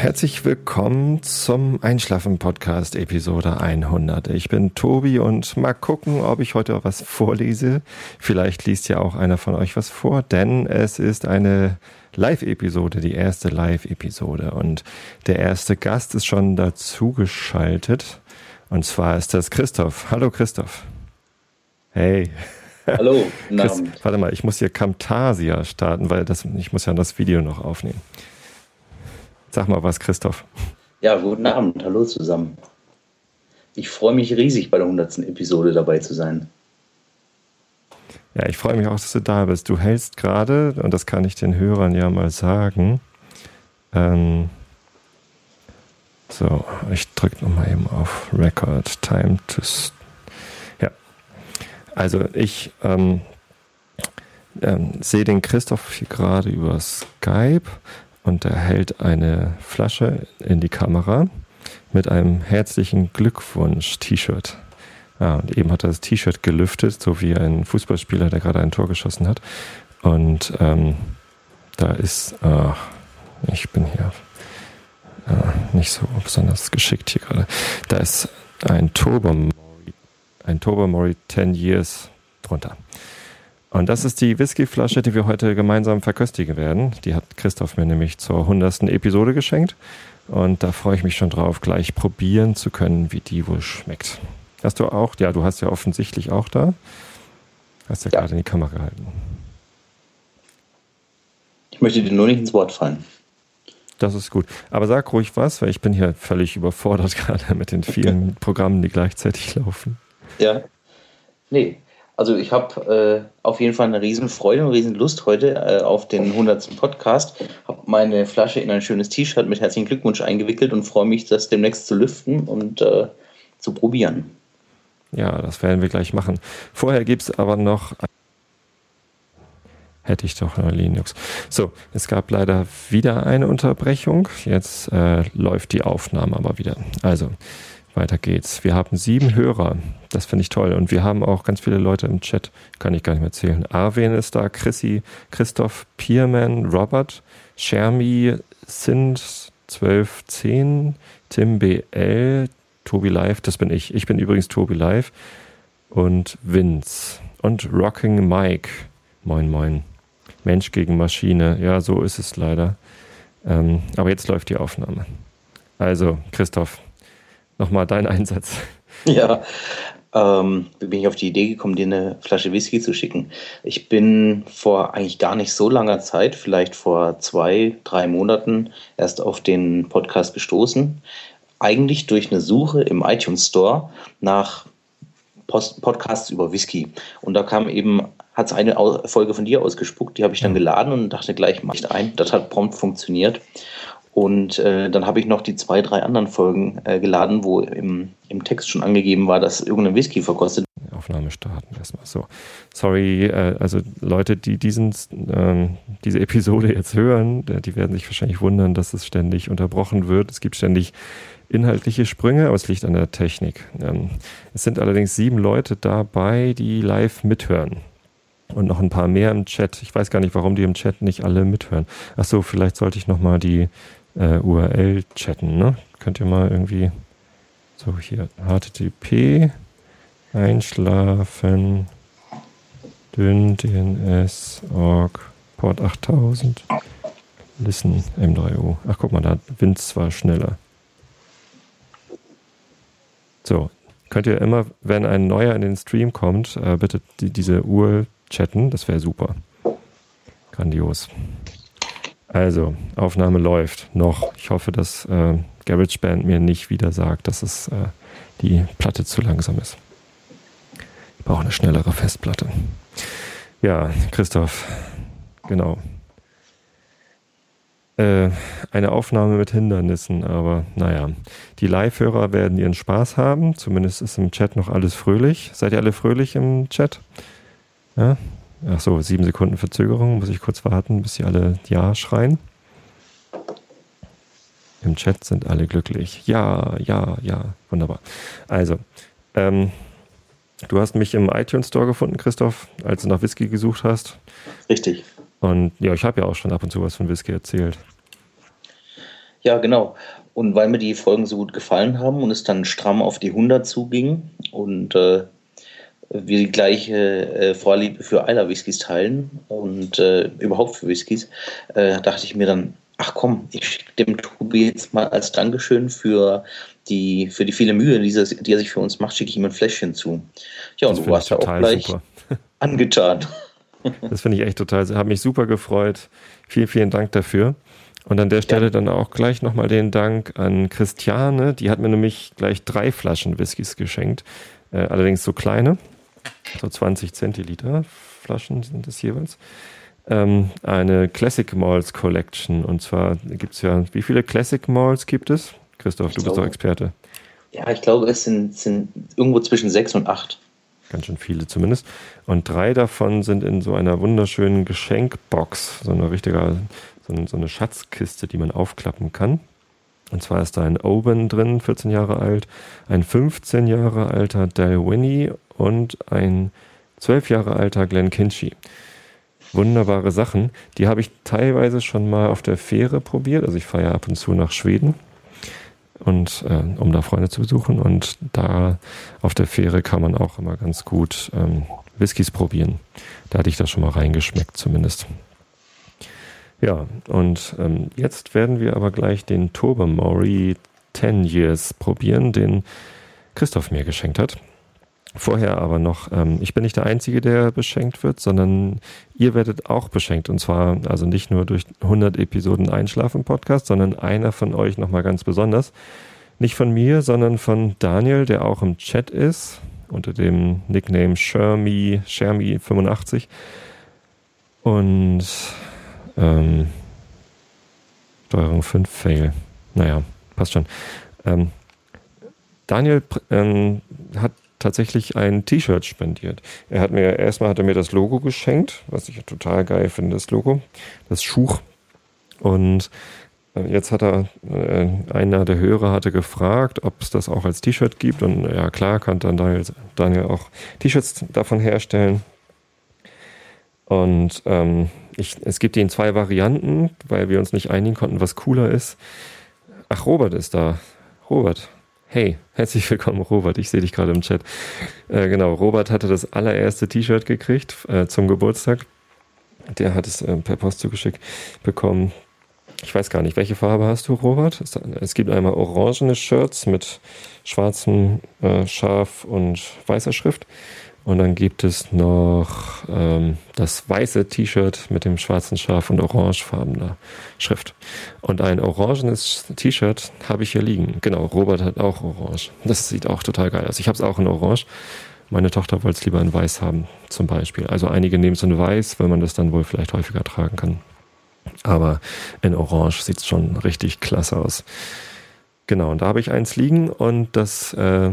Herzlich willkommen zum Einschlafen-Podcast Episode 100. Ich bin Tobi und mal gucken, ob ich heute was vorlese. Vielleicht liest ja auch einer von euch was vor, denn es ist eine Live-Episode, die erste Live-Episode. Und der erste Gast ist schon dazugeschaltet. Und zwar ist das Christoph. Hallo Christoph. Hey. Hallo, Chris, warte mal, ich muss hier Camtasia starten, weil das, ich muss ja das Video noch aufnehmen. Sag mal was, Christoph. Ja, guten Abend. Hallo zusammen. Ich freue mich riesig, bei der 100. Episode dabei zu sein. Ja, ich freue mich auch, dass du da bist. Du hältst gerade, und das kann ich den Hörern ja mal sagen, ähm, so, ich drücke nochmal eben auf Record Time to. Ja, also ich ähm, ähm, sehe den Christoph hier gerade über Skype und er hält eine Flasche in die Kamera mit einem herzlichen Glückwunsch-T-Shirt. Ja, und eben hat er das T-Shirt gelüftet, so wie ein Fußballspieler, der gerade ein Tor geschossen hat. Und ähm, da ist, ach, ich bin hier äh, nicht so besonders geschickt hier gerade. Da ist ein Tobermory, ein Tobermory 10 Years drunter. Und das ist die Whiskyflasche, die wir heute gemeinsam verköstigen werden. Die hat Christoph mir nämlich zur hundertsten Episode geschenkt. Und da freue ich mich schon drauf, gleich probieren zu können, wie die wohl schmeckt. Hast du auch? Ja, du hast ja offensichtlich auch da. Hast ja, ja. gerade in die Kamera gehalten. Ich möchte dir nur nicht ins Wort fallen. Das ist gut. Aber sag ruhig was, weil ich bin hier völlig überfordert gerade mit den vielen Programmen, die gleichzeitig laufen. Ja. Nee, also ich habe äh, auf jeden Fall eine riesen Freude und riesen Lust heute äh, auf den 100. Podcast. Habe meine Flasche in ein schönes T-Shirt mit herzlichen Glückwunsch eingewickelt und freue mich, das demnächst zu lüften und äh, zu probieren. Ja, das werden wir gleich machen. Vorher gibt es aber noch hätte ich doch noch Linux. So, es gab leider wieder eine Unterbrechung. Jetzt äh, läuft die Aufnahme aber wieder. Also, weiter geht's. Wir haben sieben Hörer. Das finde ich toll. Und wir haben auch ganz viele Leute im Chat. Kann ich gar nicht mehr zählen. Arwen ist da, Chrissy, Christoph, Pierman, Robert, Shermi, Sind, 1210, Tim BL, Tobi Live, das bin ich. Ich bin übrigens Tobi Live. Und Vince. Und Rocking Mike. Moin, moin. Mensch gegen Maschine. Ja, so ist es leider. Ähm, aber jetzt läuft die Aufnahme. Also, Christoph, nochmal dein Einsatz. Ja, ähm, bin ich auf die Idee gekommen, dir eine Flasche Whisky zu schicken. Ich bin vor eigentlich gar nicht so langer Zeit, vielleicht vor zwei, drei Monaten, erst auf den Podcast gestoßen. Eigentlich durch eine Suche im iTunes Store nach Post Podcasts über Whisky. Und da kam eben, hat es eine Folge von dir ausgespuckt, die habe ich dann geladen und dachte gleich, mach ich ein. Das hat prompt funktioniert. Und äh, dann habe ich noch die zwei, drei anderen Folgen äh, geladen, wo im, im Text schon angegeben war, dass irgendein Whisky verkostet. Aufnahme starten erstmal so. Sorry, äh, also Leute, die diesen, ähm, diese Episode jetzt hören, äh, die werden sich wahrscheinlich wundern, dass es ständig unterbrochen wird. Es gibt ständig inhaltliche Sprünge, aber es liegt an der Technik. Ähm, es sind allerdings sieben Leute dabei, die live mithören. Und noch ein paar mehr im Chat. Ich weiß gar nicht, warum die im Chat nicht alle mithören. Achso, vielleicht sollte ich nochmal die äh, URL chatten, ne? Könnt ihr mal irgendwie so hier http einschlafen dünn dns org port 8000 listen m3u. Ach guck mal, da Wind zwar schneller. So, könnt ihr immer, wenn ein neuer in den Stream kommt, äh, bitte die, diese URL chatten, das wäre super. Grandios. Also, Aufnahme läuft noch. Ich hoffe, dass äh, GarageBand mir nicht wieder sagt, dass es äh, die Platte zu langsam ist. Ich brauche eine schnellere Festplatte. Ja, Christoph, genau. Äh, eine Aufnahme mit Hindernissen, aber naja. Die Live-Hörer werden ihren Spaß haben. Zumindest ist im Chat noch alles fröhlich. Seid ihr alle fröhlich im Chat? Ja, Ach so, sieben Sekunden Verzögerung. Muss ich kurz warten, bis sie alle Ja schreien. Im Chat sind alle glücklich. Ja, ja, ja. Wunderbar. Also, ähm, du hast mich im iTunes Store gefunden, Christoph, als du nach Whisky gesucht hast. Richtig. Und ja, ich habe ja auch schon ab und zu was von Whisky erzählt. Ja, genau. Und weil mir die Folgen so gut gefallen haben und es dann stramm auf die 100 zuging und äh, wir die gleiche äh, Vorliebe für Eiler Whiskys teilen und äh, überhaupt für Whiskys, äh, dachte ich mir dann, ach komm, ich schicke dem Tobi jetzt mal als Dankeschön für die, für die viele Mühe, die, die er sich für uns macht, schicke ich ihm ein Fläschchen zu. Ja, und das du warst ja auch gleich super. angetan. Das finde ich echt total, hat mich super gefreut. Vielen, vielen Dank dafür. Und an der Stelle ja. dann auch gleich nochmal den Dank an Christiane. Die hat mir nämlich gleich drei Flaschen Whiskys geschenkt. Äh, allerdings so kleine. So 20 Zentiliter Flaschen sind es jeweils. Ähm, eine Classic Malls Collection. Und zwar gibt es ja, wie viele Classic Malls gibt es? Christoph, ich du glaube, bist doch Experte. Ja, ich glaube, es sind, sind irgendwo zwischen sechs und acht. Ganz schön viele zumindest. Und drei davon sind in so einer wunderschönen Geschenkbox, so eine richtige, so, so eine Schatzkiste, die man aufklappen kann. Und zwar ist da ein Owen drin, 14 Jahre alt, ein 15 Jahre alter Dalwhinnie und ein 12 Jahre alter Glen Kinchy. Wunderbare Sachen. Die habe ich teilweise schon mal auf der Fähre probiert. Also ich fahre ja ab und zu nach Schweden und äh, um da Freunde zu besuchen. Und da auf der Fähre kann man auch immer ganz gut ähm, Whiskys probieren. Da hatte ich das schon mal reingeschmeckt zumindest. Ja, und ähm, jetzt werden wir aber gleich den Tobermory 10 Years probieren, den Christoph mir geschenkt hat. Vorher aber noch, ähm, ich bin nicht der Einzige, der beschenkt wird, sondern ihr werdet auch beschenkt. Und zwar also nicht nur durch 100 Episoden Einschlafen-Podcast, sondern einer von euch nochmal ganz besonders. Nicht von mir, sondern von Daniel, der auch im Chat ist, unter dem Nickname Shermy, Shermy85. Und ähm, Steuerung 5 Fail. Naja, passt schon. Ähm, Daniel ähm, hat tatsächlich ein T-Shirt spendiert. Er hat mir, erstmal hat er mir das Logo geschenkt, was ich total geil finde, das Logo, das Schuch. Und äh, jetzt hat er, äh, einer der Hörer hatte gefragt, ob es das auch als T-Shirt gibt. Und ja, klar, kann dann Daniel, Daniel auch T-Shirts davon herstellen. Und ähm, ich, es gibt die in zwei Varianten, weil wir uns nicht einigen konnten, was cooler ist. Ach, Robert ist da. Robert, Hey, herzlich willkommen, Robert. Ich sehe dich gerade im Chat. Äh, genau, Robert hatte das allererste T-Shirt gekriegt äh, zum Geburtstag. Der hat es äh, per Post zugeschickt bekommen. Ich weiß gar nicht, welche Farbe hast du, Robert? Es gibt einmal orangene Shirts mit schwarzem äh, Schaf und weißer Schrift. Und dann gibt es noch ähm, das weiße T-Shirt mit dem schwarzen Schaf und orangefarbener Schrift. Und ein orangenes T-Shirt habe ich hier liegen. Genau, Robert hat auch orange. Das sieht auch total geil aus. Ich habe es auch in orange. Meine Tochter wollte es lieber in weiß haben, zum Beispiel. Also einige nehmen es in weiß, weil man das dann wohl vielleicht häufiger tragen kann. Aber in orange sieht es schon richtig klasse aus. Genau, und da habe ich eins liegen und das äh,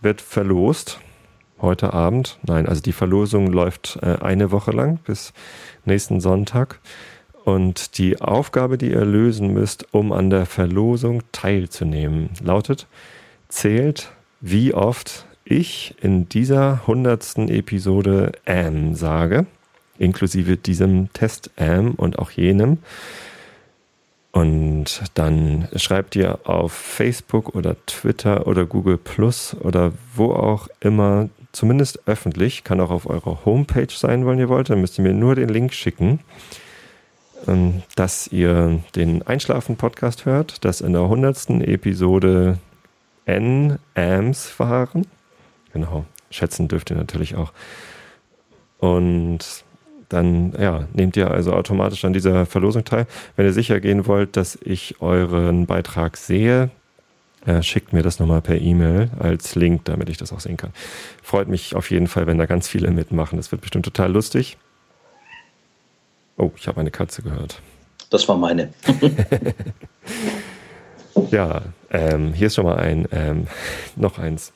wird verlost heute Abend. Nein, also die Verlosung läuft äh, eine Woche lang bis nächsten Sonntag. Und die Aufgabe, die ihr lösen müsst, um an der Verlosung teilzunehmen, lautet, zählt, wie oft ich in dieser hundertsten Episode Am sage, inklusive diesem Test Am und auch jenem. Und dann schreibt ihr auf Facebook oder Twitter oder Google Plus oder wo auch immer zumindest öffentlich, kann auch auf eurer Homepage sein, wenn ihr wollt. Dann müsst ihr mir nur den Link schicken, ähm, dass ihr den Einschlafen-Podcast hört, dass in der 100. Episode N AMS fahren. Genau, schätzen dürft ihr natürlich auch. Und dann ja, nehmt ihr also automatisch an dieser Verlosung teil. Wenn ihr sicher gehen wollt, dass ich euren Beitrag sehe, äh, schickt mir das nochmal per E-Mail als Link, damit ich das auch sehen kann. Freut mich auf jeden Fall, wenn da ganz viele mitmachen. Das wird bestimmt total lustig. Oh, ich habe eine Katze gehört. Das war meine. ja, ähm, hier ist schon mal ein, ähm, noch eins.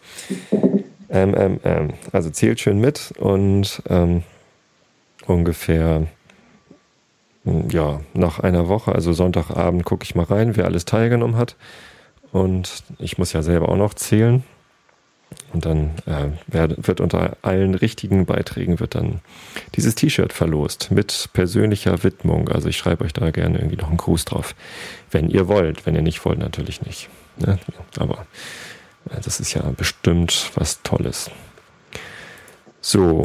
Ähm, ähm, ähm also zählt schön mit und ähm, ungefähr ja, nach einer Woche, also Sonntagabend, gucke ich mal rein, wer alles teilgenommen hat. Und ich muss ja selber auch noch zählen. Und dann äh, wird unter allen richtigen Beiträgen wird dann dieses T-Shirt verlost mit persönlicher Widmung. Also ich schreibe euch da gerne irgendwie noch einen Gruß drauf, wenn ihr wollt. Wenn ihr nicht wollt, natürlich nicht. Ne? Aber äh, das ist ja bestimmt was Tolles. So,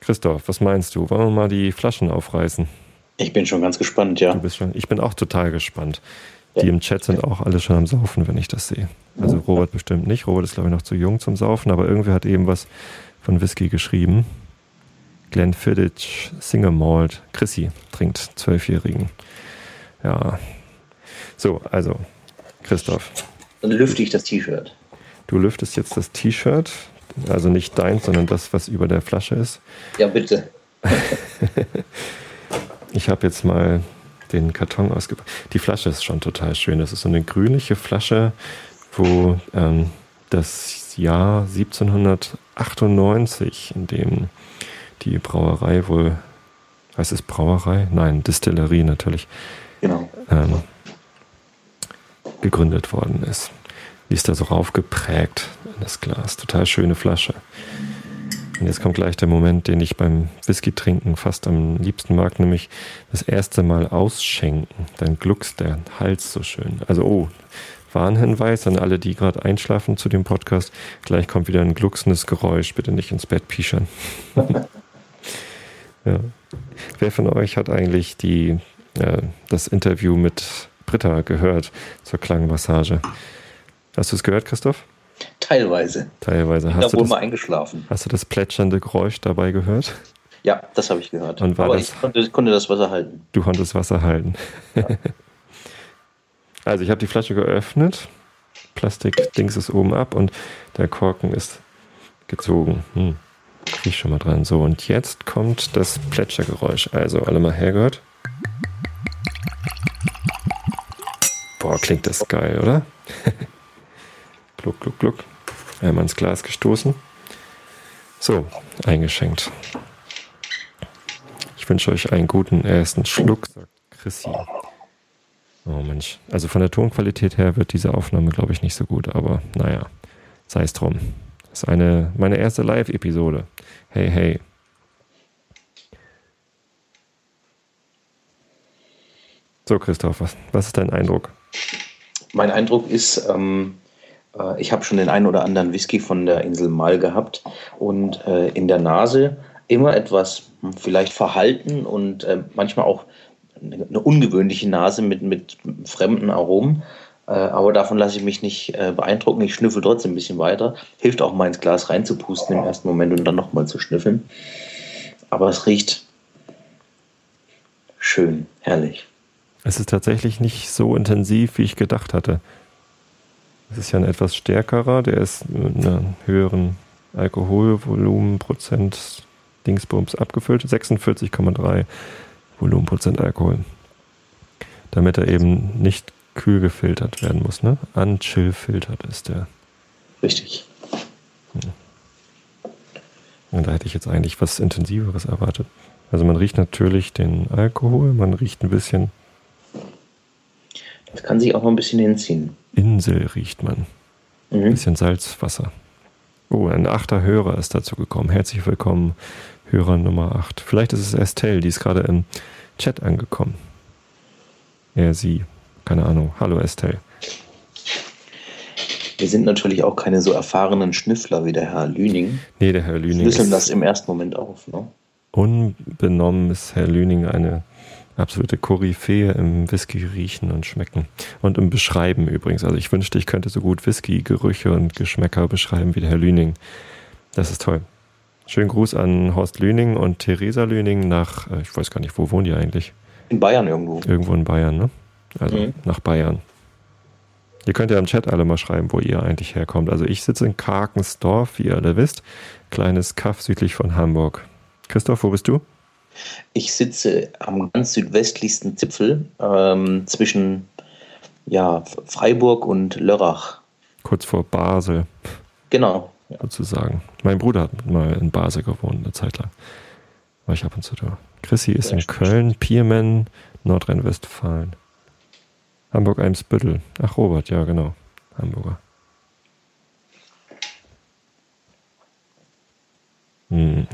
Christoph, was meinst du? Wollen wir mal die Flaschen aufreißen? Ich bin schon ganz gespannt, ja. Du bist schon, ich bin auch total gespannt. Die im Chat sind auch alle schon am Saufen, wenn ich das sehe. Also Robert bestimmt nicht. Robert ist, glaube ich, noch zu jung zum Saufen, aber irgendwer hat eben was von Whisky geschrieben. Glenn Fiddich, Single Malt. Chrissy trinkt Zwölfjährigen. Ja. So, also, Christoph. Dann lüfte ich das T-Shirt. Du lüftest jetzt das T-Shirt. Also nicht dein, sondern das, was über der Flasche ist. Ja, bitte. ich habe jetzt mal den Karton ausgepackt. Die Flasche ist schon total schön. Das ist so eine grünliche Flasche, wo ähm, das Jahr 1798, in dem die Brauerei wohl, heißt es Brauerei? Nein, Distillerie natürlich. Genau. Ähm, gegründet worden ist. Die ist da so raufgeprägt in das Glas. Total schöne Flasche. Und jetzt kommt gleich der Moment, den ich beim Whisky trinken fast am liebsten mag, nämlich das erste Mal ausschenken. Dann gluckst der Hals so schön. Also, oh, Warnhinweis an alle, die gerade einschlafen zu dem Podcast. Gleich kommt wieder ein glucksendes Geräusch. Bitte nicht ins Bett pischern. ja. Wer von euch hat eigentlich die, äh, das Interview mit Britta gehört zur Klangmassage? Hast du es gehört, Christoph? Teilweise. Teilweise. Ich hast du wohl mal eingeschlafen. hast du das plätschernde Geräusch dabei gehört? Ja, das habe ich gehört. Und war Aber das- ich konnte, konnte das Wasser halten. Du konntest Wasser halten. also ich habe die Flasche geöffnet. Plastikdings ist oben ab und der Korken ist gezogen. Hm. Riech schon mal dran. So, und jetzt kommt das Plätschergeräusch. Also alle mal hergehört. Boah, klingt das geil, oder? Gluck, gluck, gluck. Einmal ins Glas gestoßen. So, eingeschenkt. Ich wünsche euch einen guten ersten Schluck, sagt Chrissy. Oh Mensch. Also von der Tonqualität her wird diese Aufnahme, glaube ich, nicht so gut, aber naja, sei es drum. Das ist eine, meine erste Live-Episode. Hey, hey. So, Christoph, was, was ist dein Eindruck? Mein Eindruck ist, ähm, äh, ich habe schon den einen oder anderen Whisky von der Insel Mal gehabt und äh, in der Nase immer etwas hm, vielleicht verhalten und äh, manchmal auch eine, ungewöhnliche Nase mit, mit fremden Aromen. Äh, aber davon lasse ich mich nicht äh, beeindrucken. Ich schnüffel trotzdem ein bisschen weiter. Hilft auch mal ins Glas reinzupusten im ersten Moment und dann nochmal zu schnüffeln. Aber es riecht schön, herrlich. Es ist tatsächlich nicht so intensiv, wie ich gedacht hatte. Es ist ja ein etwas stärkerer, der ist mit einem höheren Alkoholvolumenprozent Dingsbums abgefüllt. 46,3 Volumenprozent Alkohol. Damit er eben nicht kühl gefiltert werden muss. Ne? Unchill filtert ist der. Richtig. Und da hätte ich jetzt eigentlich was Intensiveres erwartet. Also man riecht natürlich den Alkohol, man riecht ein bisschen Das kann sich auch mal ein bisschen hinziehen. Insel, riecht man. Ein Mhm. bisschen Salzwasser. Oh, ein achter Hörer ist dazu gekommen. Herzlich willkommen, Hörer Nummer 8. Vielleicht ist es Estelle, die ist gerade im Chat angekommen. Er, sie, keine Ahnung. Hallo Estelle. Wir sind natürlich auch keine so erfahrenen Schnüffler wie der Herr Lüning. Nee, der Herr Lüning Schlüsseln das im ersten Moment auf. Ne? unbenommen ist Herr Lüning eine absolute Koryphäe im Whisky riechen und schmecken. Und im Beschreiben übrigens. Also ich wünschte, ich könnte so gut Whisky, Gerüche und Geschmäcker beschreiben wie der Herr Lüning. Das ist toll. Schönen Gruß an Horst Lüning und Theresa Lüning nach, äh, ich weiß gar nicht, wo wohnen die eigentlich? In Bayern irgendwo. Irgendwo in Bayern, ne? Also Mhm. nach Bayern. Ihr könnt ja im Chat alle mal schreiben, wo ihr eigentlich herkommt. Also ich sitze in Karkensdorf, wie ihr alle wisst. Kleines Kaff südlich von Hamburg. Christoph, wo bist du? Ich sitze am ganz südwestlichsten Zipfel ähm, zwischen ja, Freiburg und Lörrach. Kurz vor Basel, Genau. Ja. sozusagen. Mein Bruder hat mal in Basel gewohnt, eine Zeit lang. War ich ab und zu da. Chrissy ist in. Köln, Piermen, Nordrhein-Westfalen. Hamburg-Eimsbüttel. Ach, Robert, ja, genau. Hamburger.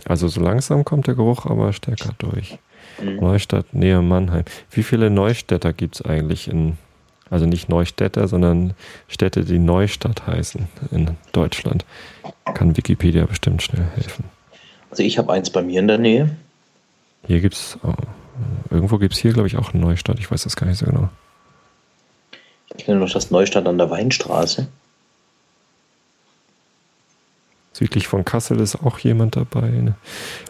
Also so langsam kommt der Geruch aber stärker durch. Mhm. Neustadt, Nähe Mannheim. Wie viele Neustädter gibt es eigentlich in, also nicht Neustädter, sondern Städte, die Neustadt heißen in Deutschland? Kann Wikipedia bestimmt schnell helfen. Also ich habe eins bei mir in der Nähe. Hier gibt es, oh, irgendwo gibt es hier, glaube ich, auch eine Neustadt. Ich weiß das gar nicht so genau. Ich kenne noch das Neustadt an der Weinstraße. Südlich von Kassel ist auch jemand dabei. Ne?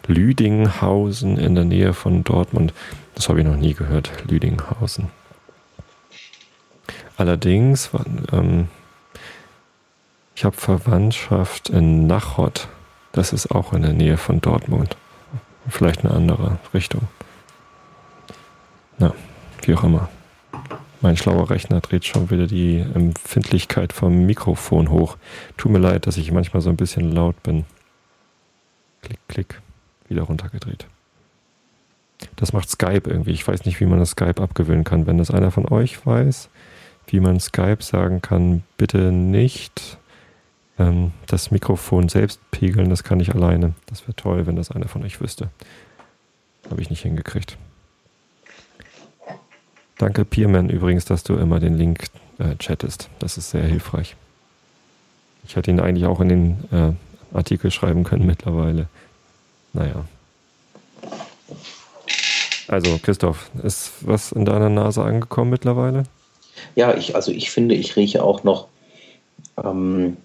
Lüdinghausen in der Nähe von Dortmund. Das habe ich noch nie gehört, Lüdinghausen. Allerdings, ähm, ich habe Verwandtschaft in Nachod. Das ist auch in der Nähe von Dortmund. Vielleicht eine andere Richtung. Na, wie auch immer. Mein schlauer Rechner dreht schon wieder die Empfindlichkeit vom Mikrofon hoch. Tut mir leid, dass ich manchmal so ein bisschen laut bin. Klick, klick. Wieder runtergedreht. Das macht Skype irgendwie. Ich weiß nicht, wie man das Skype abgewöhnen kann. Wenn das einer von euch weiß, wie man Skype sagen kann, bitte nicht ähm, das Mikrofon selbst pegeln. Das kann ich alleine. Das wäre toll, wenn das einer von euch wüsste. Habe ich nicht hingekriegt. Danke, Peerman, übrigens, dass du immer den Link äh, chattest. Das ist sehr hilfreich. Ich hätte ihn eigentlich auch in den äh, Artikel schreiben können mittlerweile. Naja. Also, Christoph, ist was in deiner Nase angekommen mittlerweile? Ja, ich, also ich finde, ich rieche auch noch ähm,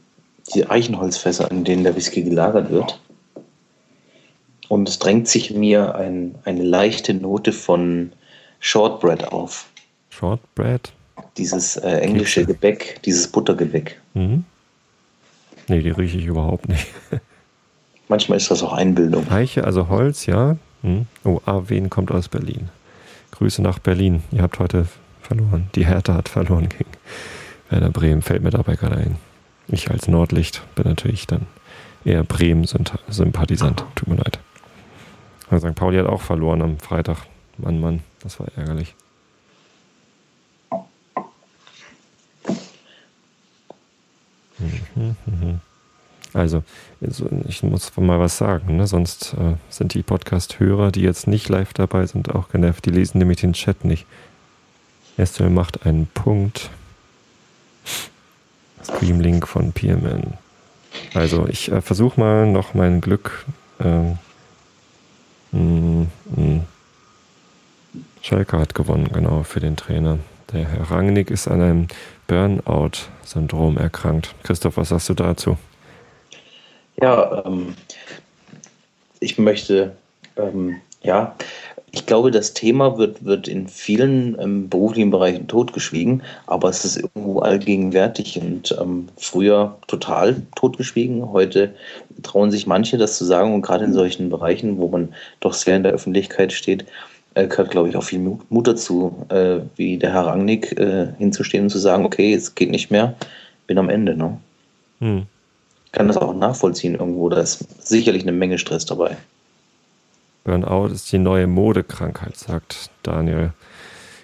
die Eichenholzfässer, in denen der Whisky gelagert wird. Und es drängt sich mir ein, eine leichte Note von Shortbread auf. Shortbread? Dieses äh, englische Kekse. Gebäck, dieses Buttergebäck. Mhm. Nee, die rieche ich überhaupt nicht. Manchmal ist das auch Einbildung. Eiche, also Holz, ja. Hm. Oh, Arwen kommt aus Berlin. Grüße nach Berlin. Ihr habt heute verloren. Die Hertha hat verloren gegen Werder Bremen. Fällt mir dabei gerade ein. Ich als Nordlicht bin natürlich dann eher Bremen-Sympathisant. Tut mir leid. Also St. Pauli hat auch verloren am Freitag. Mann, Mann, das war ärgerlich. Also, ich muss mal was sagen, ne? sonst äh, sind die Podcast-Hörer, die jetzt nicht live dabei sind, auch genervt. Die lesen nämlich den Chat nicht. Estelle macht einen Punkt. Streamlink von PMN. Also, ich äh, versuche mal noch mein Glück. Ähm, mh, mh. Schalke hat gewonnen, genau, für den Trainer. Der Herr Rangnick ist an einem Burnout-Syndrom erkrankt. Christoph, was sagst du dazu? Ja, ähm, ich möchte, ähm, ja, ich glaube, das Thema wird, wird in vielen ähm, beruflichen Bereichen totgeschwiegen, aber es ist irgendwo allgegenwärtig und ähm, früher total totgeschwiegen. Heute trauen sich manche das zu sagen und gerade in solchen Bereichen, wo man doch sehr in der Öffentlichkeit steht, äh, gehört, glaube ich, auch viel Mut dazu, äh, wie der Herr Rangnick äh, hinzustehen und zu sagen, okay, es geht nicht mehr, bin am Ende. Ne? Hm. Kann das auch nachvollziehen irgendwo, da ist sicherlich eine Menge Stress dabei. Burnout ist die neue Modekrankheit, sagt Daniel.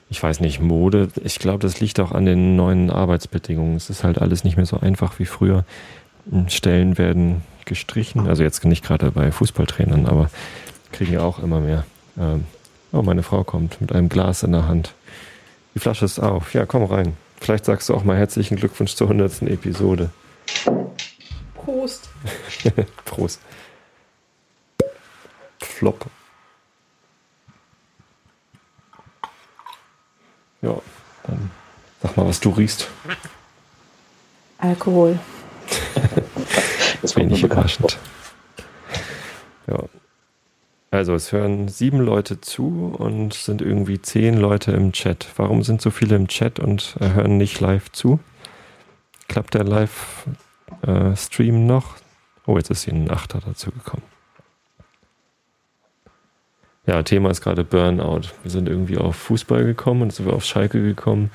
Ich weiß nicht, Mode, ich glaube, das liegt auch an den neuen Arbeitsbedingungen. Es ist halt alles nicht mehr so einfach wie früher. Stellen werden gestrichen, also jetzt nicht gerade bei Fußballtrainern, aber kriegen ja auch immer mehr. Ähm, Oh, meine Frau kommt mit einem Glas in der Hand. Die Flasche ist auf. Ja, komm rein. Vielleicht sagst du auch mal herzlichen Glückwunsch zur 100. Episode. Prost. Prost. Flop. Ja, dann sag mal, was du riechst. Alkohol. das war nicht überraschend. Ja, also es hören sieben Leute zu und sind irgendwie zehn Leute im Chat. Warum sind so viele im Chat und äh, hören nicht live zu? Klappt der Live-Stream äh, noch? Oh, jetzt ist hier ein Achter dazu gekommen. Ja, Thema ist gerade Burnout. Wir sind irgendwie auf Fußball gekommen und sind wir auf Schalke gekommen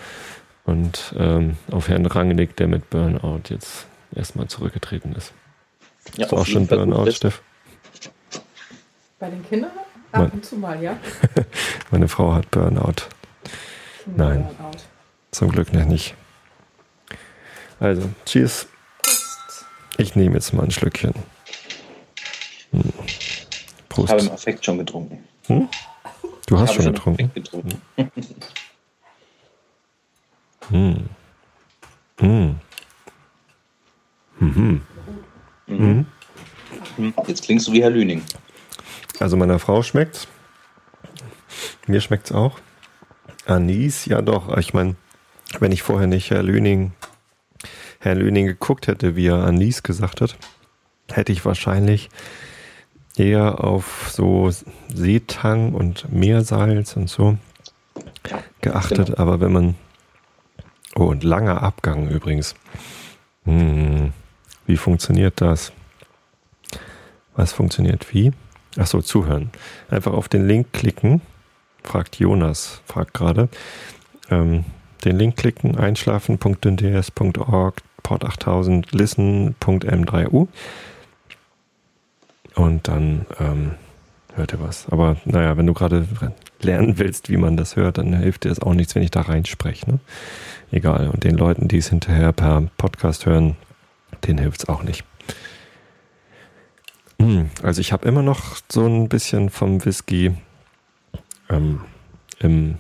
und ähm, auf Herrn Rangnick, der mit Burnout jetzt erstmal zurückgetreten ist. Ja, du auch schon Burnout, Steff? Bei den Kindern? Ab mein, und zu mal, ja. meine Frau hat Burnout. Nein. Burnout. Zum Glück noch nicht. Also, cheers. Ich nehme jetzt mal ein Schlückchen. Hm. Prost. Ich habe im Affekt schon getrunken. Hm? Du hast schon, schon getrunken? getrunken. hm. Hm. Mhm. Mhm. Jetzt klingst du wie Herr Lüning. Also meiner Frau schmeckt's. Mir schmeckt's auch. Anis, ja doch. Ich meine, wenn ich vorher nicht Herr Lüning, Herr Lüning geguckt hätte, wie er Anis gesagt hat, hätte ich wahrscheinlich eher auf so Seetang und Meersalz und so geachtet. Genau. Aber wenn man, oh, und langer Abgang übrigens. Hm, wie funktioniert das? Was funktioniert wie? Ach so, zuhören. Einfach auf den Link klicken. Fragt Jonas, fragt gerade. Ähm, den Link klicken, einschlafen.nds.org, Port 8000, listen.m3u. Und dann ähm, hört ihr was. Aber naja, wenn du gerade lernen willst, wie man das hört, dann hilft dir es auch nichts, wenn ich da reinspreche. Ne? Egal. Und den Leuten, die es hinterher per Podcast hören, denen hilft es auch nicht. Hm, also ich habe immer noch so ein bisschen vom Whisky ähm, im,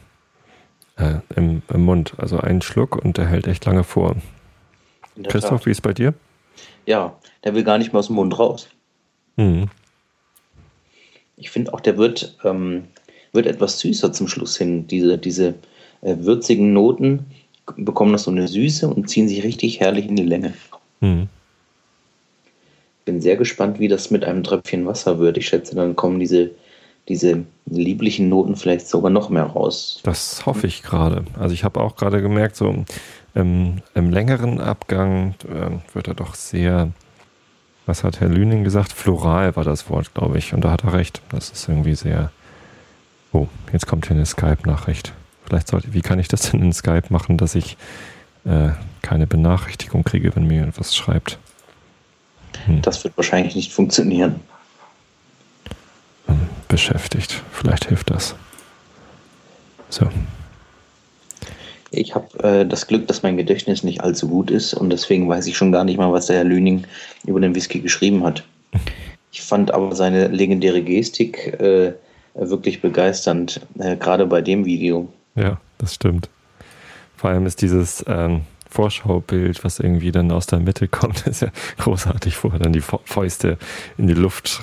äh, im, im, Mund. Also einen Schluck und der hält echt lange vor. Christoph, Tat. wie ist bei dir? Ja, der will gar nicht mehr aus dem Mund raus. Mhm. Ich finde auch, der wird, ähm, wird etwas süßer zum Schluss hin. Diese, diese äh, würzigen Noten bekommen noch so eine Süße und ziehen sich richtig herrlich in die Länge. Mhm bin sehr gespannt, wie das mit einem Tröpfchen Wasser wird. Ich schätze, dann kommen diese, diese lieblichen Noten vielleicht sogar noch mehr raus. Das hoffe ich gerade. Also ich habe auch gerade gemerkt, so im, im längeren Abgang äh, wird er doch sehr, was hat Herr Lüning gesagt? Floral war das Wort, glaube ich. Und da hat er recht. Das ist irgendwie sehr. Oh, jetzt kommt hier eine Skype-Nachricht. Vielleicht sollte, wie kann ich das denn in Skype machen, dass ich äh, keine Benachrichtigung kriege, wenn mir etwas schreibt? Hm. Das wird wahrscheinlich nicht funktionieren. Beschäftigt. Vielleicht hilft das. So. Ich habe äh, das Glück, dass mein Gedächtnis nicht allzu gut ist und deswegen weiß ich schon gar nicht mal, was der Herr Lüning über den Whisky geschrieben hat. Ich fand aber seine legendäre Gestik äh, wirklich begeisternd, äh, gerade bei dem Video. Ja, das stimmt. Vor allem ist dieses, ähm, Vorschaubild, was irgendwie dann aus der Mitte kommt, ist ja großartig, wo er dann die Fäuste in die Luft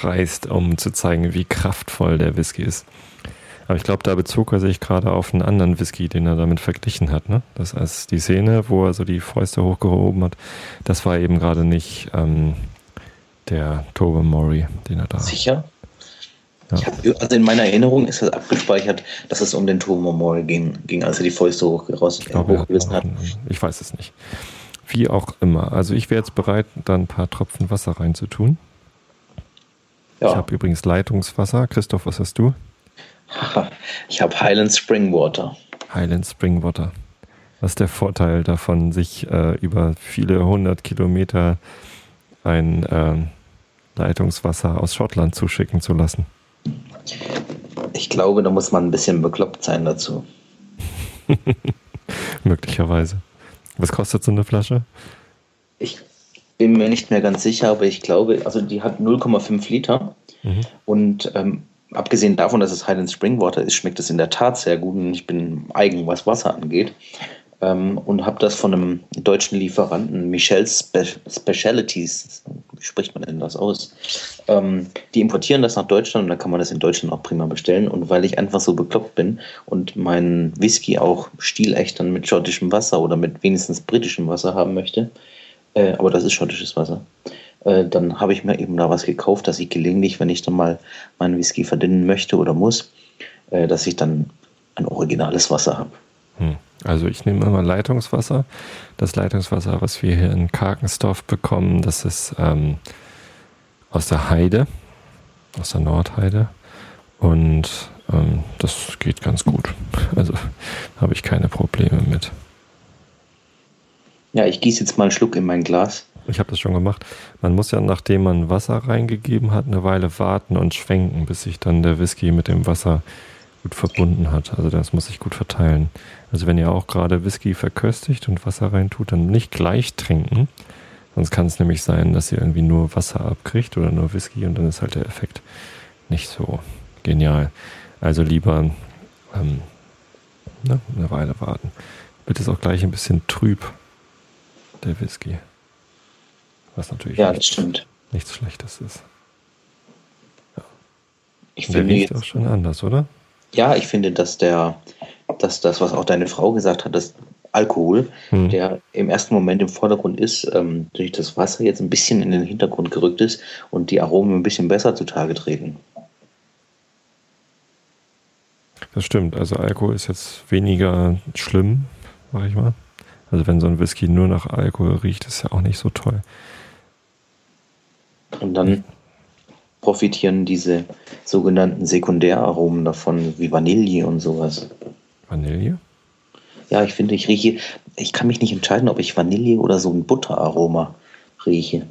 reißt, um zu zeigen, wie kraftvoll der Whisky ist. Aber ich glaube, da bezog er sich gerade auf einen anderen Whisky, den er damit verglichen hat. Ne? Das heißt, die Szene, wo er so die Fäuste hochgehoben hat, das war eben gerade nicht ähm, der Tobermory, den er da. Sicher? Ja. Hab, also in meiner Erinnerung ist das abgespeichert, dass es um den Turmomol ging, ging, als er die Fäuste hoch, raus, ich glaube, hochgerissen hat. Ich weiß es nicht. Wie auch immer. Also ich wäre jetzt bereit, da ein paar Tropfen Wasser reinzutun. Ja. Ich habe übrigens Leitungswasser. Christoph, was hast du? Ich habe Highland Spring Water. Highland Spring Water. Was ist der Vorteil davon, sich äh, über viele hundert Kilometer ein äh, Leitungswasser aus Schottland zuschicken zu lassen? Ich glaube, da muss man ein bisschen bekloppt sein dazu. Möglicherweise. Was kostet so eine Flasche? Ich bin mir nicht mehr ganz sicher, aber ich glaube, also die hat 0,5 Liter. Mhm. Und ähm, abgesehen davon, dass es Highland Spring Water ist, schmeckt es in der Tat sehr gut. Und ich bin eigen, was Wasser angeht ähm, und habe das von einem deutschen Lieferanten, Michel's Spe Specialities, wie spricht man denn das aus? Ähm, die importieren das nach Deutschland und dann kann man das in Deutschland auch prima bestellen. Und weil ich einfach so bekloppt bin und meinen Whisky auch stilecht dann mit schottischem Wasser oder mit wenigstens britischem Wasser haben möchte, äh, aber das ist schottisches Wasser, äh, dann habe ich mir eben da was gekauft, dass ich gelegentlich, wenn ich dann mal meinen Whisky verdünnen möchte oder muss, äh, dass ich dann ein originales Wasser habe. Hm. Also ich nehme immer Leitungswasser. Das Leitungswasser, was wir hier in Karkensdorf bekommen, das ist ähm, aus der Heide, aus der Nordheide. Und ähm, das geht ganz gut. Also habe ich keine Probleme mit. Ja, ich gieße jetzt mal einen Schluck in mein Glas. Ich habe das schon gemacht. Man muss ja, nachdem man Wasser reingegeben hat, eine Weile warten und schwenken, bis sich dann der Whisky mit dem Wasser gut verbunden hat. Also das muss sich gut verteilen. Also wenn ihr auch gerade Whisky verköstigt und Wasser reintut, dann nicht gleich trinken, Sonst kann es nämlich sein, dass ihr irgendwie nur Wasser abkriegt oder nur Whisky und dann ist halt der Effekt nicht so genial. Also lieber ähm, ne, eine Weile warten. Wird es auch gleich ein bisschen trüb, der Whisky. Was natürlich Ja, das nichts, stimmt. nichts Schlechtes ist. Ich Der finde riecht jetzt, auch schon anders, oder? ja, ich finde, dass der, dass das, was auch deine Frau gesagt hat, dass Alkohol, Hm. der im ersten Moment im Vordergrund ist, ähm, durch das Wasser jetzt ein bisschen in den Hintergrund gerückt ist und die Aromen ein bisschen besser zutage treten. Das stimmt. Also Alkohol ist jetzt weniger schlimm, sag ich mal. Also wenn so ein Whisky nur nach Alkohol riecht, ist ja auch nicht so toll. Und dann profitieren diese sogenannten Sekundäraromen davon, wie Vanille und sowas. Vanille? Ja, ich finde, ich rieche, ich kann mich nicht entscheiden, ob ich Vanille oder so ein Butteraroma rieche.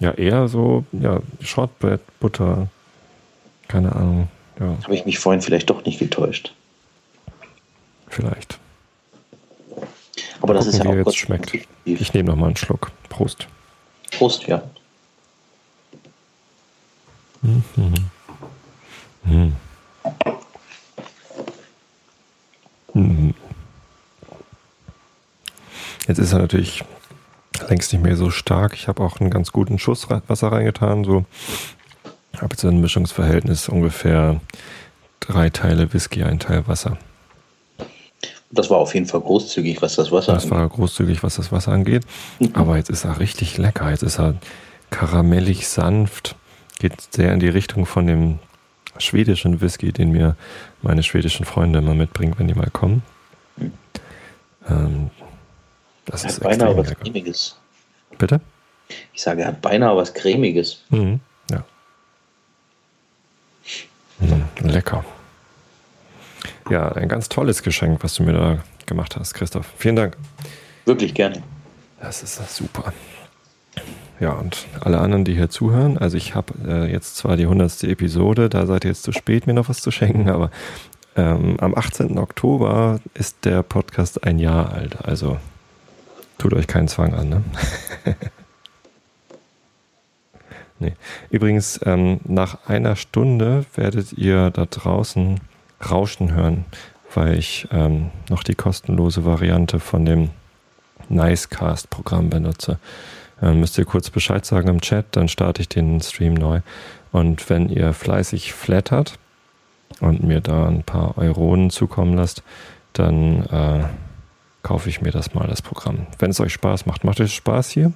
Ja, eher so, ja, Shortbread, Butter, keine Ahnung. Ja, Habe ich mich vorhin vielleicht doch nicht getäuscht. vielleicht. Aber das ist ja auch jetzt schmeckt. Ich nehme noch mal einen Schluck. Prost. Prost, ja. Mhm. Jetzt ist er natürlich längst nicht mehr so stark. Ich habe auch einen ganz guten Schuss Wasser reingetan. So habe jetzt ein Mischungsverhältnis ungefähr drei Teile Whisky, ein Teil Wasser. Das war auf jeden Fall großzügig, was das Wasser Das war großzügig, was das Wasser angeht. Aber jetzt ist er richtig lecker. Jetzt ist er karamellig sanft. Geht sehr in die Richtung von dem schwedischen Whisky, den mir meine schwedischen Freunde immer mitbringen, wenn die mal kommen. Ähm, das Er ist hat beinahe was. Cremiges. Bitte? Ich sage, er hat beinahe was Cremiges. Mhm. Ja. Mhm, lecker. Ja, ein ganz tolles Geschenk, was du mir da gemacht hast, Christoph. Vielen Dank. Wirklich gerne. Das ist super. Ja, und alle anderen, die hier zuhören, also ich habe äh, jetzt zwar die 100. Episode, da seid ihr jetzt zu spät, mir noch was zu schenken, aber ähm, am 18. Oktober ist der Podcast ein Jahr alt, also tut euch keinen Zwang an. Ne? nee. Übrigens, ähm, nach einer Stunde werdet ihr da draußen Rauschen hören, weil ich ähm, noch die kostenlose Variante von dem Nicecast-Programm benutze. Dann müsst ihr kurz Bescheid sagen im Chat, dann starte ich den Stream neu. Und wenn ihr fleißig flattert und mir da ein paar Euronen zukommen lasst, dann äh, kaufe ich mir das mal, das Programm. Wenn es euch Spaß macht. Macht euch Spaß hier?